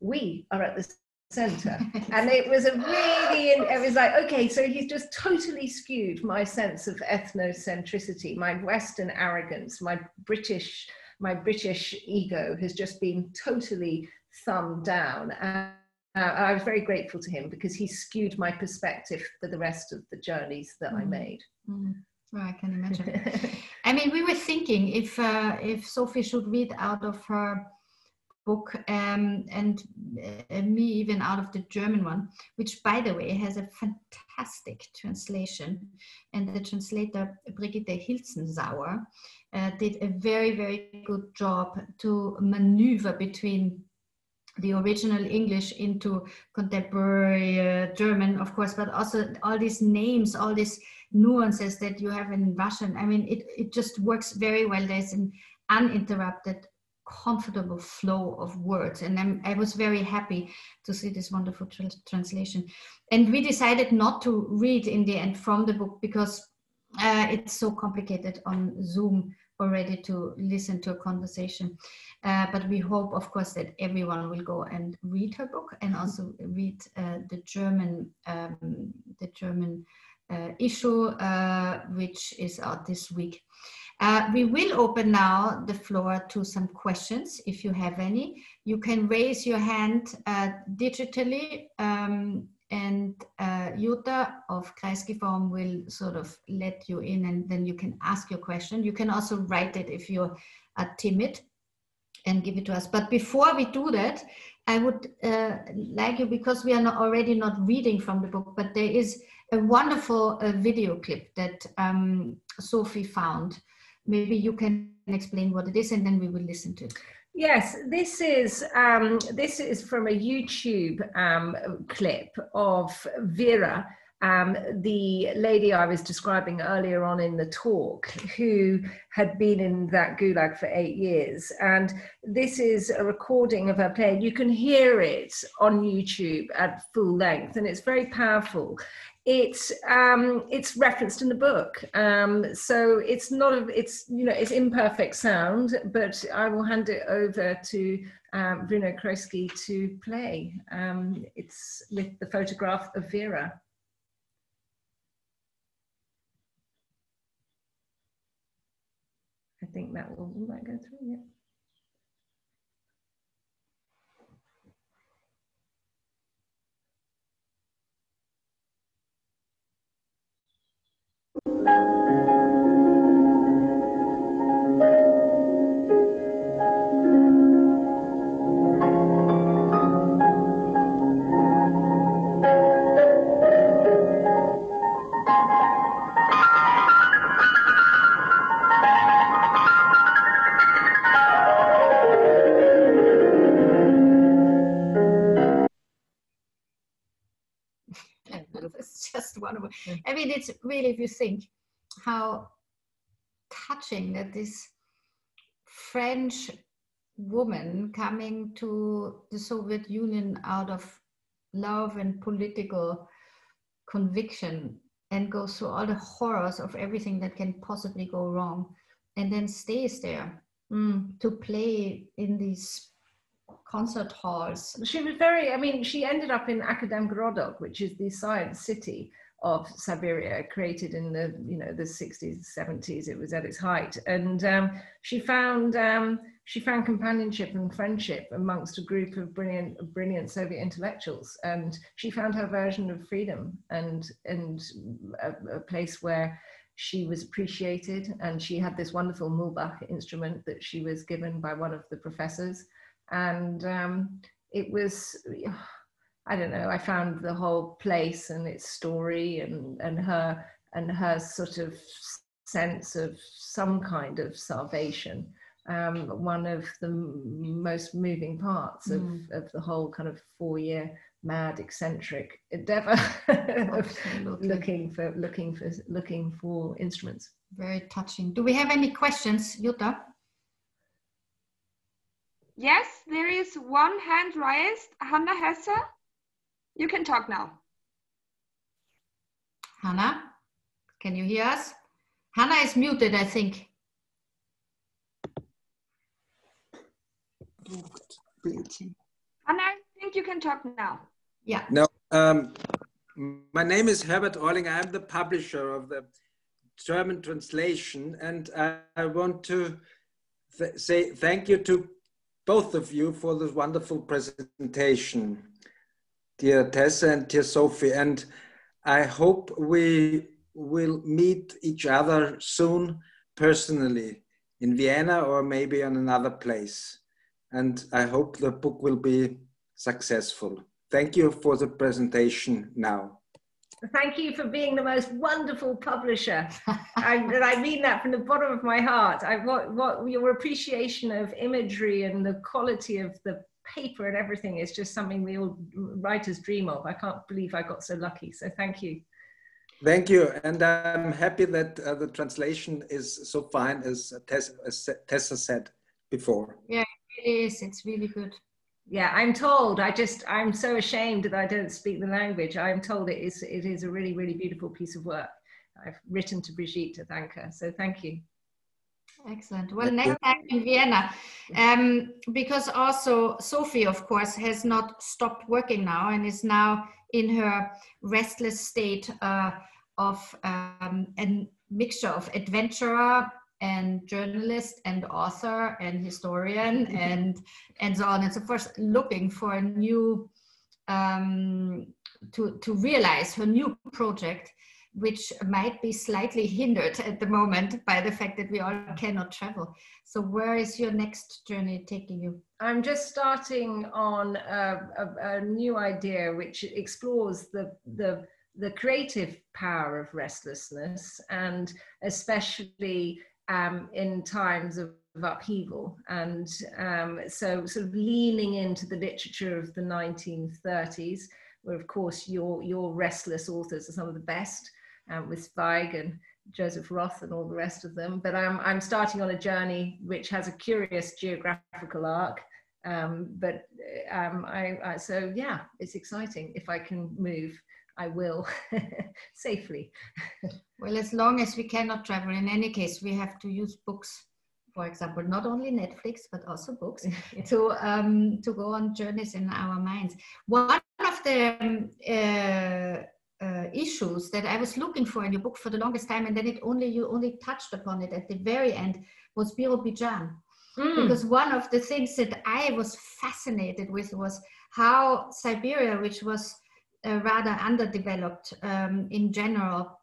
We are at the center. and it was a really, it was like, okay, so he's just totally skewed my sense of ethnocentricity, my Western arrogance, my British my British ego has just been totally thumbed down. And uh, I was very grateful to him because he skewed my perspective for the rest of the journeys that mm. I made. Mm. Well, I can imagine. I mean, we were thinking if uh, if Sophie should read out of her book um, and uh, me even out of the German one, which by the way has a fantastic translation. And the translator Brigitte Hilzensauer uh, did a very, very good job to maneuver between the original English into contemporary uh, German, of course, but also all these names, all these nuances that you have in Russian. I mean, it, it just works very well. There's an uninterrupted, comfortable flow of words. And I'm, I was very happy to see this wonderful tra translation. And we decided not to read in the end from the book because uh, it's so complicated on Zoom already to listen to a conversation. Uh, but we hope, of course, that everyone will go and read her book and also read uh, the German, um, the German uh, issue, uh, which is out this week. Uh, we will open now the floor to some questions, if you have any. You can raise your hand digitally um, and uh, Jutta of Kreisky Forum will sort of let you in and then you can ask your question. You can also write it if you're uh, timid and give it to us. But before we do that, I would uh, like you, because we are not already not reading from the book, but there is a wonderful uh, video clip that um, Sophie found. Maybe you can explain what it is and then we will listen to it. Yes, this is um, this is from a YouTube um, clip of Vera, um, the lady I was describing earlier on in the talk, who had been in that gulag for eight years. And this is a recording of her playing. You can hear it on YouTube at full length, and it's very powerful it's um, it's referenced in the book. Um, so it's not a, it's you know it's imperfect sound, but I will hand it over to um, Bruno Kreisky to play. Um, it's with the photograph of Vera. think that will might go through, yeah. I mean, it's really, if you think how touching that this French woman coming to the Soviet Union out of love and political conviction and goes through all the horrors of everything that can possibly go wrong and then stays there mm, to play in these concert halls. She was very, I mean, she ended up in Akademgorodok, which is the science city of Siberia, created in the, you know, the 60s, 70s. It was at its height. And um, she found, um, she found companionship and friendship amongst a group of brilliant, brilliant Soviet intellectuals. And she found her version of freedom and, and a, a place where she was appreciated and she had this wonderful Mulbach instrument that she was given by one of the professors and um, it was i don't know i found the whole place and its story and and her and her sort of sense of some kind of salvation um, one of the most moving parts of, mm. of the whole kind of four year mad eccentric endeavor of looking for looking for looking for instruments. Very touching. Do we have any questions jutta? Yes, there is one hand raised. Hannah Hesse, you can talk now. Hannah, can you hear us? Hannah is muted, I think. Hannah, I think you can talk now. Yeah. No, um, my name is Herbert Ohrlinger. I'm the publisher of the German translation, and I, I want to th say thank you to both of you for this wonderful presentation, dear Tessa and dear Sophie. And I hope we will meet each other soon personally in Vienna or maybe on another place. And I hope the book will be successful. Thank you for the presentation now. Thank you for being the most wonderful publisher. I, and I mean that from the bottom of my heart. I what, what your appreciation of imagery and the quality of the paper and everything is just something we all writers dream of. I can't believe I got so lucky. So thank you. Thank you, and I'm happy that uh, the translation is so fine as Tessa, as Tessa said before. Yeah, it is. It's really good yeah i'm told i just i'm so ashamed that i don't speak the language i'm told it is it is a really really beautiful piece of work i've written to brigitte to thank her so thank you excellent. Well next time in vienna. Um, because also sophie of course has not stopped working now and is now in her restless state uh, of um, a mixture of adventurer and journalist and author and historian and and so on and so forth looking for a new um, to to realize her new project which might be slightly hindered at the moment by the fact that we all cannot travel. So where is your next journey taking you? I'm just starting on a, a, a new idea which explores the the the creative power of restlessness and especially um, in times of, of upheaval. And um, so, sort of leaning into the literature of the 1930s, where, of course, your, your restless authors are some of the best, um, with Zweig and Joseph Roth and all the rest of them. But I'm, I'm starting on a journey which has a curious geographical arc. Um, but um, I, I, so yeah, it's exciting if I can move. I will safely. well, as long as we cannot travel, in any case, we have to use books, for example, not only Netflix, but also books to, um, to go on journeys in our minds. One of the um, uh, uh, issues that I was looking for in your book for the longest time, and then it only you only touched upon it at the very end, was Birobidzhan. Mm. Because one of the things that I was fascinated with was how Siberia, which was uh, rather underdeveloped um, in general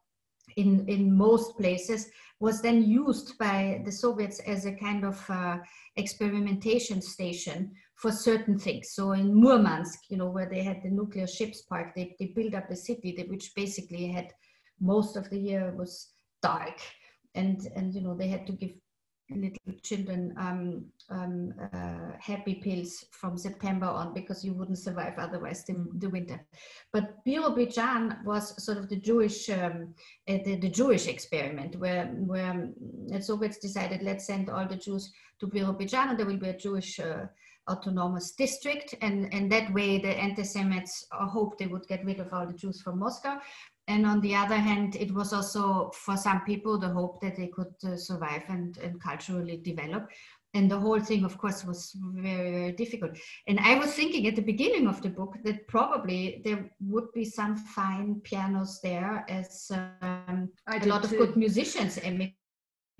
in, in most places, was then used by the Soviets as a kind of uh, experimentation station for certain things. So in Murmansk, you know, where they had the nuclear ships park, they, they built up a city that, which basically had most of the year was dark. And, and, you know, they had to give little children um, um, uh, happy pills from September on because you wouldn't survive otherwise the, the winter. But Birobidzhan was sort of the Jewish um, uh, the, the, Jewish experiment where where um, the Soviets decided let's send all the Jews to Birobidzhan and there will be a Jewish uh, autonomous district and and that way the anti-Semites hoped they would get rid of all the Jews from Moscow and on the other hand, it was also for some people the hope that they could uh, survive and, and culturally develop. And the whole thing, of course, was very, very difficult. And I was thinking at the beginning of the book that probably there would be some fine pianos there, as um, a lot too. of good musicians emigrated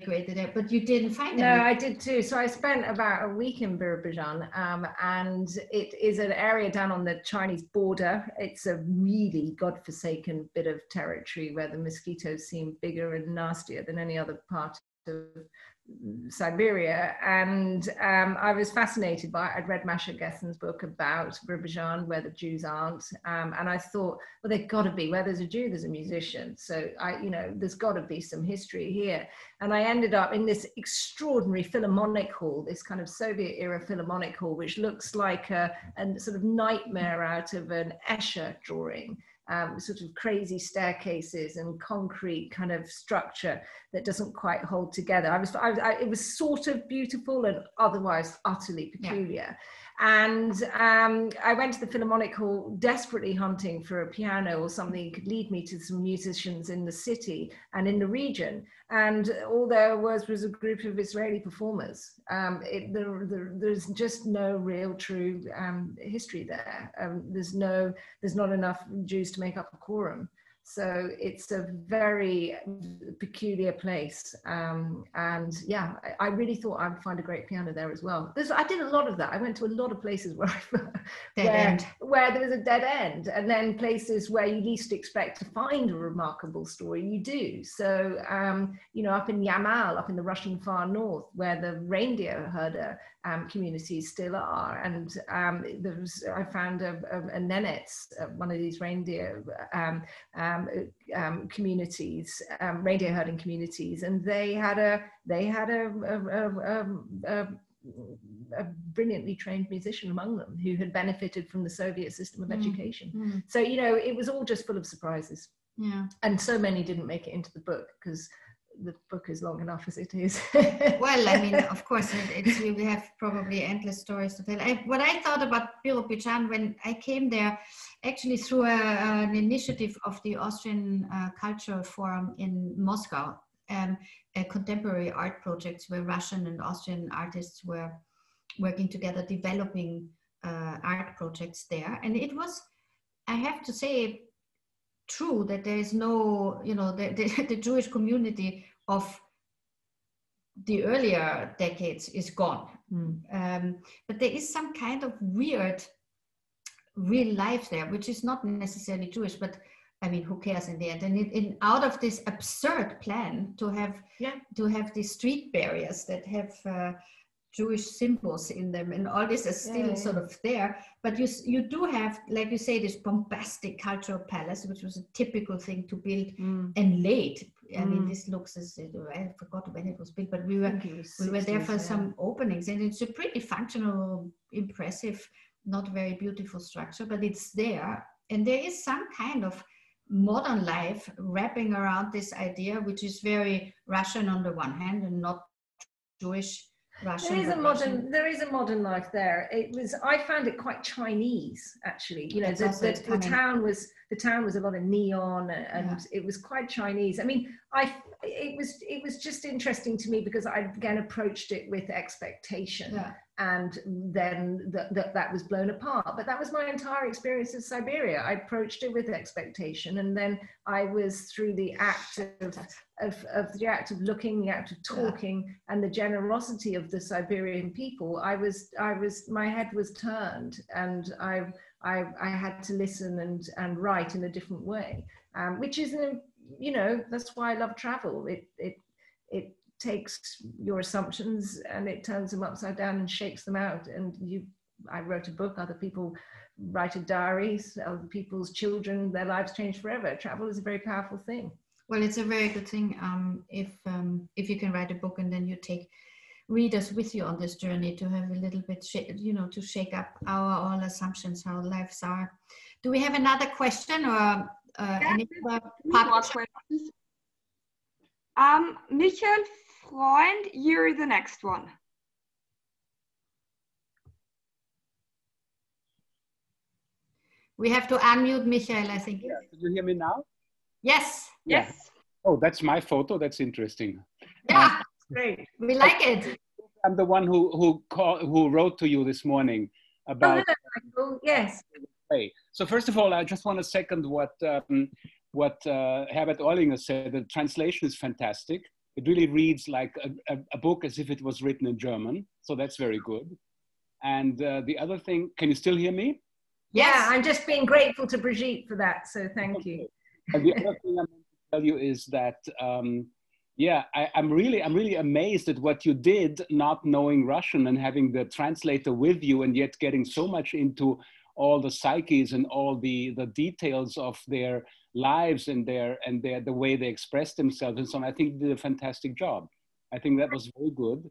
there, but you didn't find it. No, I did too. So I spent about a week in Birobidzhan, um, and it is an area down on the Chinese border. It's a really godforsaken bit of territory where the mosquitoes seem bigger and nastier than any other part of Siberia. And um, I was fascinated by it. I'd read Masha Gessen's book about Birobidzhan, where the Jews aren't. Um, and I thought, well, they've got to be. Where there's a Jew, there's a musician. So I, you know, there's got to be some history here. And I ended up in this extraordinary Philharmonic hall, this kind of Soviet era Philharmonic hall, which looks like a, a sort of nightmare out of an Escher drawing um, sort of crazy staircases and concrete kind of structure that doesn't quite hold together. I was, I, I, it was sort of beautiful and otherwise utterly peculiar. And um, I went to the Philharmonic Hall desperately hunting for a piano or something that could lead me to some musicians in the city and in the region. And all there was was a group of Israeli performers. Um, it, there, there, there's just no real true um, history there. Um, there's no, there's not enough Jews to make up a quorum. So it's a very peculiar place. Um, and yeah, I, I, really thought I'd find a great piano there as well. There's, I did a lot of that. I went to a lot of places where, where, where, there was a dead end, and then places where you least expect to find a remarkable story, you do. So, um, you know, up in Yamal, up in the Russian far north, where the reindeer herder um, communities still are. And um, there was, I found a, a, a Nenets, uh, one of these reindeer um, um, um communities, um, reindeer herding communities, and they had a they had a, a, a brilliantly trained musician among them who had benefited from the Soviet system of mm. education. Mm. So you know, it was all just full of surprises. Yeah, and so many didn't make it into the book because the book is long enough as it is. well, I mean, of course, it, we have probably endless stories to tell. I, what I thought about Birobidzhan when I came there, actually through a, an initiative of the Austrian uh, Cultural Forum in Moscow, um, contemporary art projects where Russian and Austrian artists were working together, developing uh, art projects there. And it was, I have to say, true that there is no, you know, the, the, the Jewish community of the earlier decades is gone. Mm. Um, but there is some kind of weird real life there, which is not necessarily Jewish, but I mean, who cares in the end? And in, out of this absurd plan to have yeah. to have these street barriers that have uh, Jewish symbols in them, and all this is still yeah, yeah. sort of there. But you you do have, like you say, this bombastic cultural palace, which was a typical thing to build mm. and late. I mm. mean, this looks as I forgot when it was built, but we were we were there for yeah. some openings, and it's a pretty functional, impressive, not very beautiful structure, but it's there, and there is some kind of modern life wrapping around this idea, which is very Russian on the one hand and not Jewish Russian, there is a modern Russian. there is a modern life there. It was i found it quite chinese actually. You know the, the, the, town was the town was a lot of neon and yeah. it was quite chinese. I mean i it was it was just interesting to me because i again approached it with expectation. Yeah and then th- th- that was blown apart. But that was my entire experience of Siberia. I approached it with expectation, and then I was through the act of, of, of the act of looking, the act of talking, yeah. and the generosity of the Siberian people. I was, I was, my head was turned, and I, I, I had to listen and and write in a different way, um, which is, you know, that's why I love travel. It, it, it takes your assumptions and it turns them upside down and shakes them out. And you, I wrote a book, other people write a diaries, other people's children, their lives change forever. Travel is a very powerful thing. Well, it's a very good thing um, if um, if you can write a book and then you take readers with you on this journey to have a little bit, you know, to shake up our all assumptions how lives are. Do we have another question or uh, any other questions? Um, Michael Freund, you're the next one. We have to unmute Michael, I think. Yeah, can you hear me now? Yes. Yes. Oh, that's my photo. That's interesting. Yeah, Great. we like it. I'm the one who who call, who wrote to you this morning Oh, about. hello, Michael. Yes. Hey, so first of all, I just want to second what um, what uh, Herbert Ohrlinger said. The translation is fantastic. It really reads like a, a, a book as if it was written in German. So that's very good. And uh, the other thing, can you still hear me? Yeah, I'm just being grateful to Brigitte for that. So thank you. And the other thing I meant to tell you is that, um, yeah, I, I'm really, I'm really amazed at what you did, not knowing Russian and having the translator with you, and yet getting so much into all the psyches and all the the details of their lives and their and their the way they express themselves and so on. I think you did a fantastic job. I think that was very good.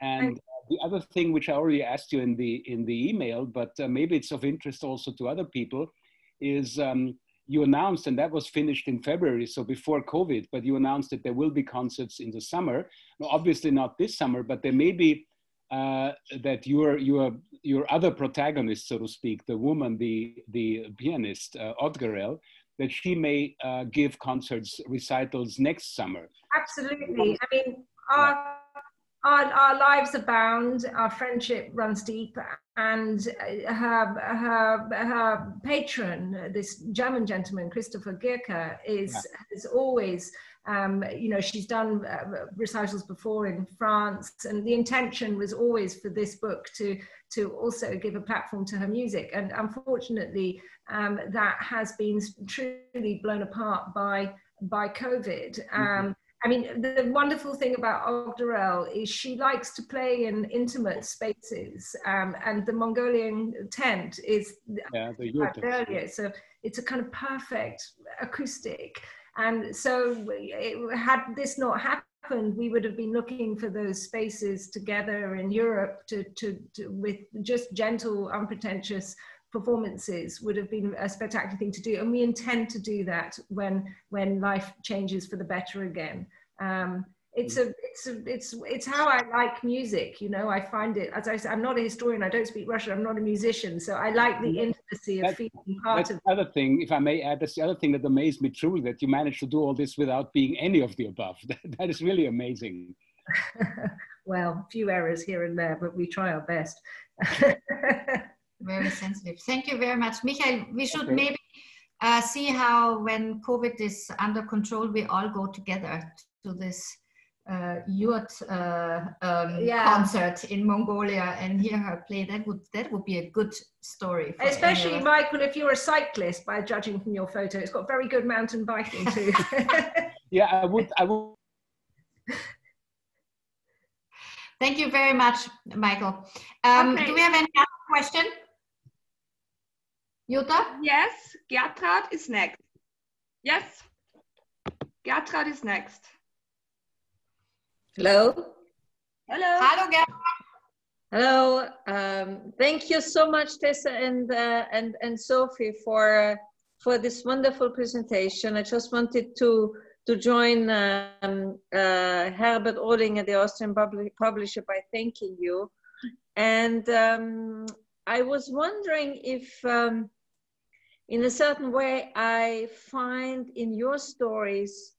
And the other thing, which I already asked you in the in the email, but uh, maybe it's of interest also to other people, is um, you announced, and that was finished in February, so before COVID, but you announced that there will be concerts in the summer. No, obviously not this summer, but there may be uh, that your your your other protagonist, so to speak, the woman, the the pianist uh, Odgerel, that she may uh, give concerts, recitals next summer. Absolutely. I mean, our, our, our lives are bound, our friendship runs deep, and her, her, her patron, this German gentleman, Christopher Gierke, is, is always, um, you know, she's done uh, recitals before in France, and the intention was always for this book to, to also give a platform to her music. And unfortunately, um, that has been truly blown apart by, by COVID. Um, I mean, the wonderful thing about Odgerel is she likes to play in intimate spaces, um, and the Mongolian tent is Yeah, the earlier, so it's a kind of perfect acoustic. And so, it, had this not happened, we would have been looking for those spaces together in Europe to, to, to with just gentle, unpretentious performances would have been a spectacular thing to do. And we intend to do that when when life changes for the better again. Um, it's a it's a, it's it's how i like music you know i find it as i said i'm not a historian i don't speak russian i'm not a musician so i like the intimacy of That- feeling part That's of the other thing, if I may add, that's the other thing that amazed me truly, that you managed to do all this without being any of the above. That, that is really amazing. well a few errors here and there but we try our best Very sensitive. Thank you very much, Michael. We should Okay. maybe uh, see how, when COVID is under control, we all go together to this uh, yurt uh, um, Yeah. concert in Mongolia and hear her play. That would that would be a good story. for especially any of us. michael if you're a cyclist by judging from your photo it's got very good mountain biking too Yeah, I would, I would Thank you very much, Michael. Um, Okay. Do we have any other question? Jutta? Yes, Gertrud is next. Yes, Gertrud is next. Hello. Hello. Hello, Gerd. Hello. Um, thank you so much, Tessa and uh, and and Sophie for for this wonderful presentation. I just wanted to to join um, uh, Herbert Ohrlinger, the Austrian publi- publisher, by thanking you. And um, I was wondering if, um, in a certain way, I find in your stories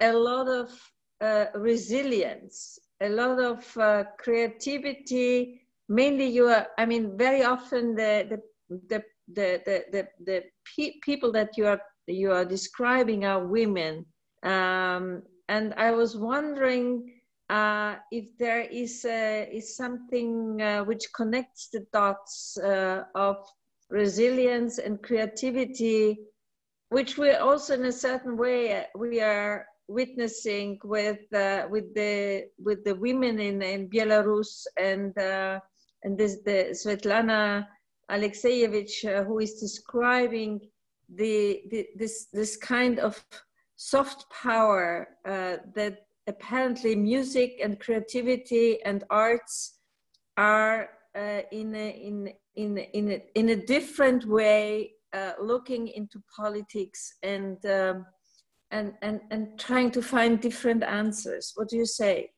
a lot of uh, resilience, a lot of uh, creativity. Mainly, you are. I mean, very often the the the the the, the, the pe- people that you are you are describing are women. Um, and I was wondering uh, if there is is something uh, which connects the dots uh, of resilience and creativity, which we also, in a certain way, uh, we are witnessing with uh, with the with the women in, in Belarus and uh, and this the Svetlana Alexeyevich uh, who is describing the, the this this kind of soft power that apparently music and creativity and arts are uh, in, a, in, in, in, a, in a different way uh, looking into politics and, um, and, and, and trying to find different answers. What do you say?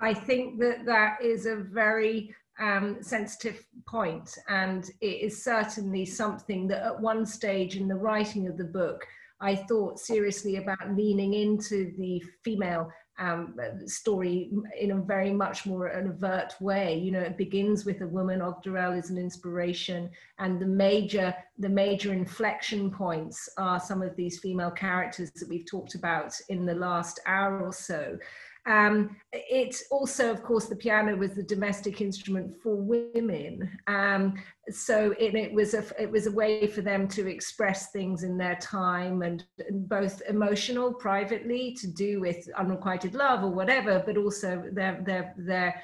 I think that that is a very um, sensitive point, and it is certainly something that at one stage in the writing of the book, I thought seriously about leaning into the female um, story in a very much more an overt way. You know, it begins with a woman. Odgerel is an inspiration, and the major the major inflection points are some of these female characters that we've talked about in the last hour or so. Um, it's also, of course, the piano was the domestic instrument for women. Um, so it, it, was a it was a way for them to express things in their time and, and, both emotional privately to do with unrequited love or whatever but also their their their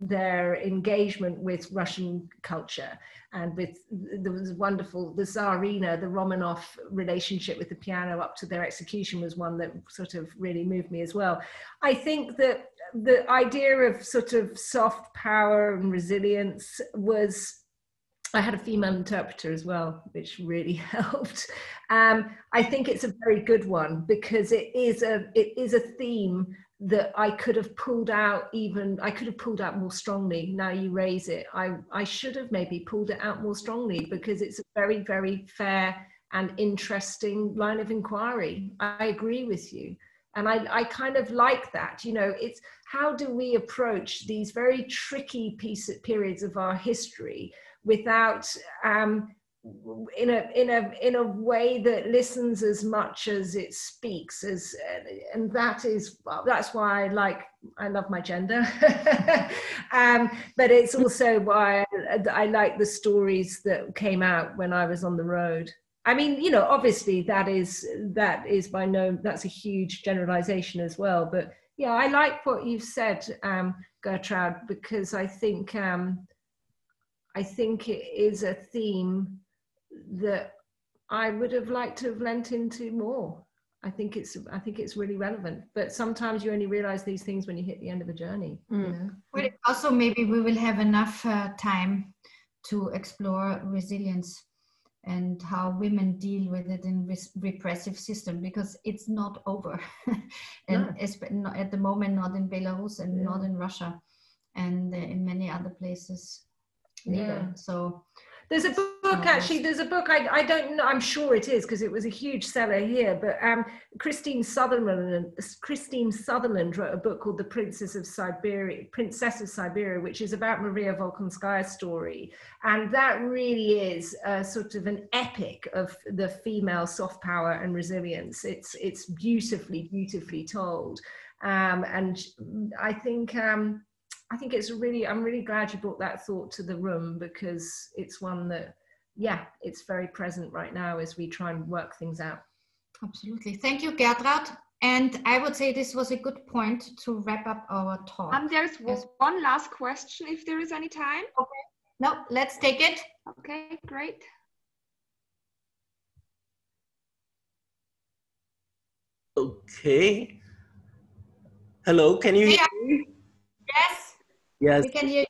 their engagement with russian culture and with there was wonderful the tsarina the romanov relationship with the piano up to their execution was one that sort of really moved me as well. I think that the idea of sort of soft power and resilience was I had a female interpreter as well, which really helped. Um, I think it's a very good one because it is a it is a theme that I could have pulled out even I could have pulled out more strongly. Now you raise it, I I should have maybe pulled it out more strongly because it's a very very fair and interesting line of inquiry. I agree with you. And I, I kind of like that. You know, it's how do we approach these very tricky piece, periods of our history without um, in a in a in a way that listens as much as it speaks as and that is that's why I like I love my gender. Um, but it's also why I, I, like the stories that came out when I was on the road. I mean you know obviously that is that is by no that's a huge generalization as well but yeah I like what you've said um, Gertrude because I think um, I think it is a theme that I would have liked to have lent into more. I think it's I think it's really relevant. But sometimes you only realize these things when you hit the end of a journey. Mm. You know? Well, also maybe we will have enough uh, time to explore resilience and how women deal with it in res- repressive system because it's not over and no. at the moment not in belarus and yeah. not in russia and uh, in many other places yeah. So there's a book actually. There's a book I, I don't know. I'm sure it is because it was a huge seller here. But um, Christine Sutherland Christine Sutherland wrote a book called The Princess of Siberia, Princess of Siberia, which is about Maria Volkonskaya's story, and that really is a sort of an epic of the female soft power and resilience. It's it's beautifully beautifully told, um, and I think. Um, I think it's really, I'm really glad you brought that thought to the room because it's one that, yeah, it's very present right now as we try and work things out. Absolutely. Thank you, Gertrud. And I would say this was a good point to wrap up our talk. Um, there's yes. one last question if there is any time. Okay. No, let's take it. Okay, great. Okay. Hello, can you hear me? Yes.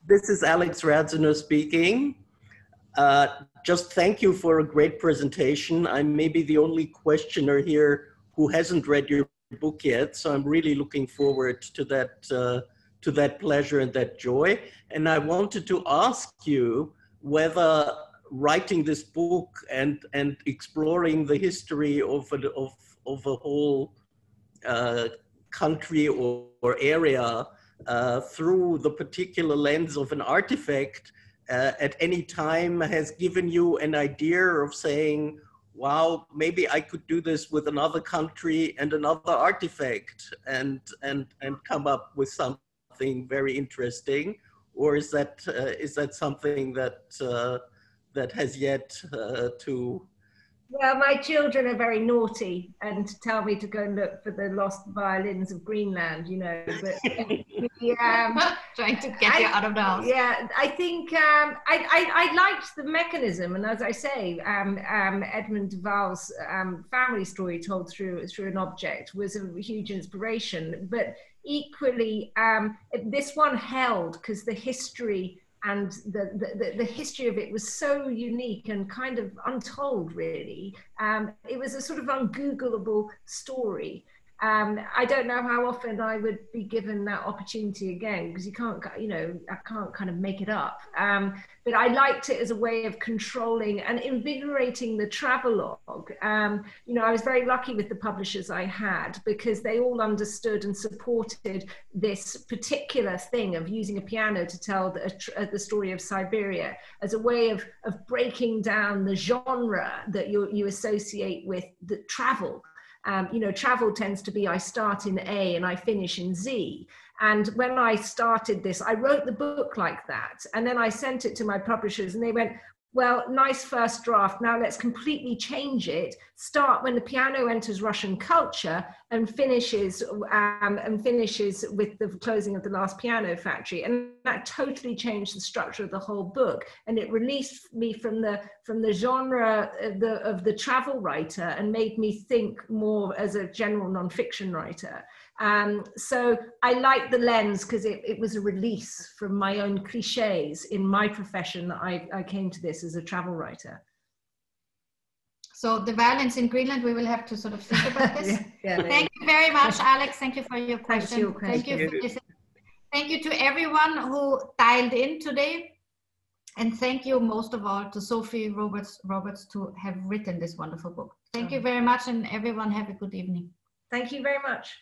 This is Alex Radziner speaking. Uh, just thank you for a great presentation. I'm maybe the only questioner here who hasn't read your book yet, so I'm really looking forward to that, uh, to that pleasure and that joy. And I wanted to ask you whether writing this book and, and exploring the history of a, of, of a whole uh, country or, or area uh, through the particular lens of an artifact uh, at any time has given you an idea of saying, wow, maybe I could do this with another country and another artifact and, and, and come up with something very interesting? Or is that, uh, is that something that, uh, that has yet uh, to, Well, my children are very naughty and tell me to go and look for the lost violins of Greenland, you know. But um, trying to get I, you out of the house. Yeah, I think um, I, I, I, liked the mechanism, and as I say, um, um Edmund de Waal's um, family story told through through an object was a huge inspiration. But equally, um, this one held because the history and the, the, the, history of it was so unique and kind of untold, really. Um, it was a sort of ungoogleable story. Um, I don't know how often I would be given that opportunity again because you can't, you know, I can't kind of make it up. Um, but I liked it as a way of controlling and invigorating the travelogue. Um, you know, I was very lucky with the publishers I had because they all understood and supported this particular thing of using a piano to tell the, uh, the story of Siberia as a way of, of breaking down the genre that you, you associate with the travel um, you know, travel tends to be I start in A and I finish in Z. And when I started this, I wrote the book like that. And then I sent it to my publishers and they went, well, nice first draft. Now let's completely change it. Start when the piano enters Russian culture and finishes um, and finishes with the closing of the last piano factory. And that totally changed the structure of the whole book. And it released me from the from the genre of the, of the travel writer and made me think more as a general nonfiction writer. Um, so I like the lens because it, it, was a release from my own cliches in my profession that I, I came to this as a travel writer. So the violence in Greenland, we will have to sort of think about this. yeah, yeah, Thank you very much, Alex. Thank you for your question. You, Thank you. For this. Thank you to everyone who dialed in today. And thank you most of all to Sophy Roberts, Roberts to have written this wonderful book. Thank you very much and everyone have a good evening. Thank you very much.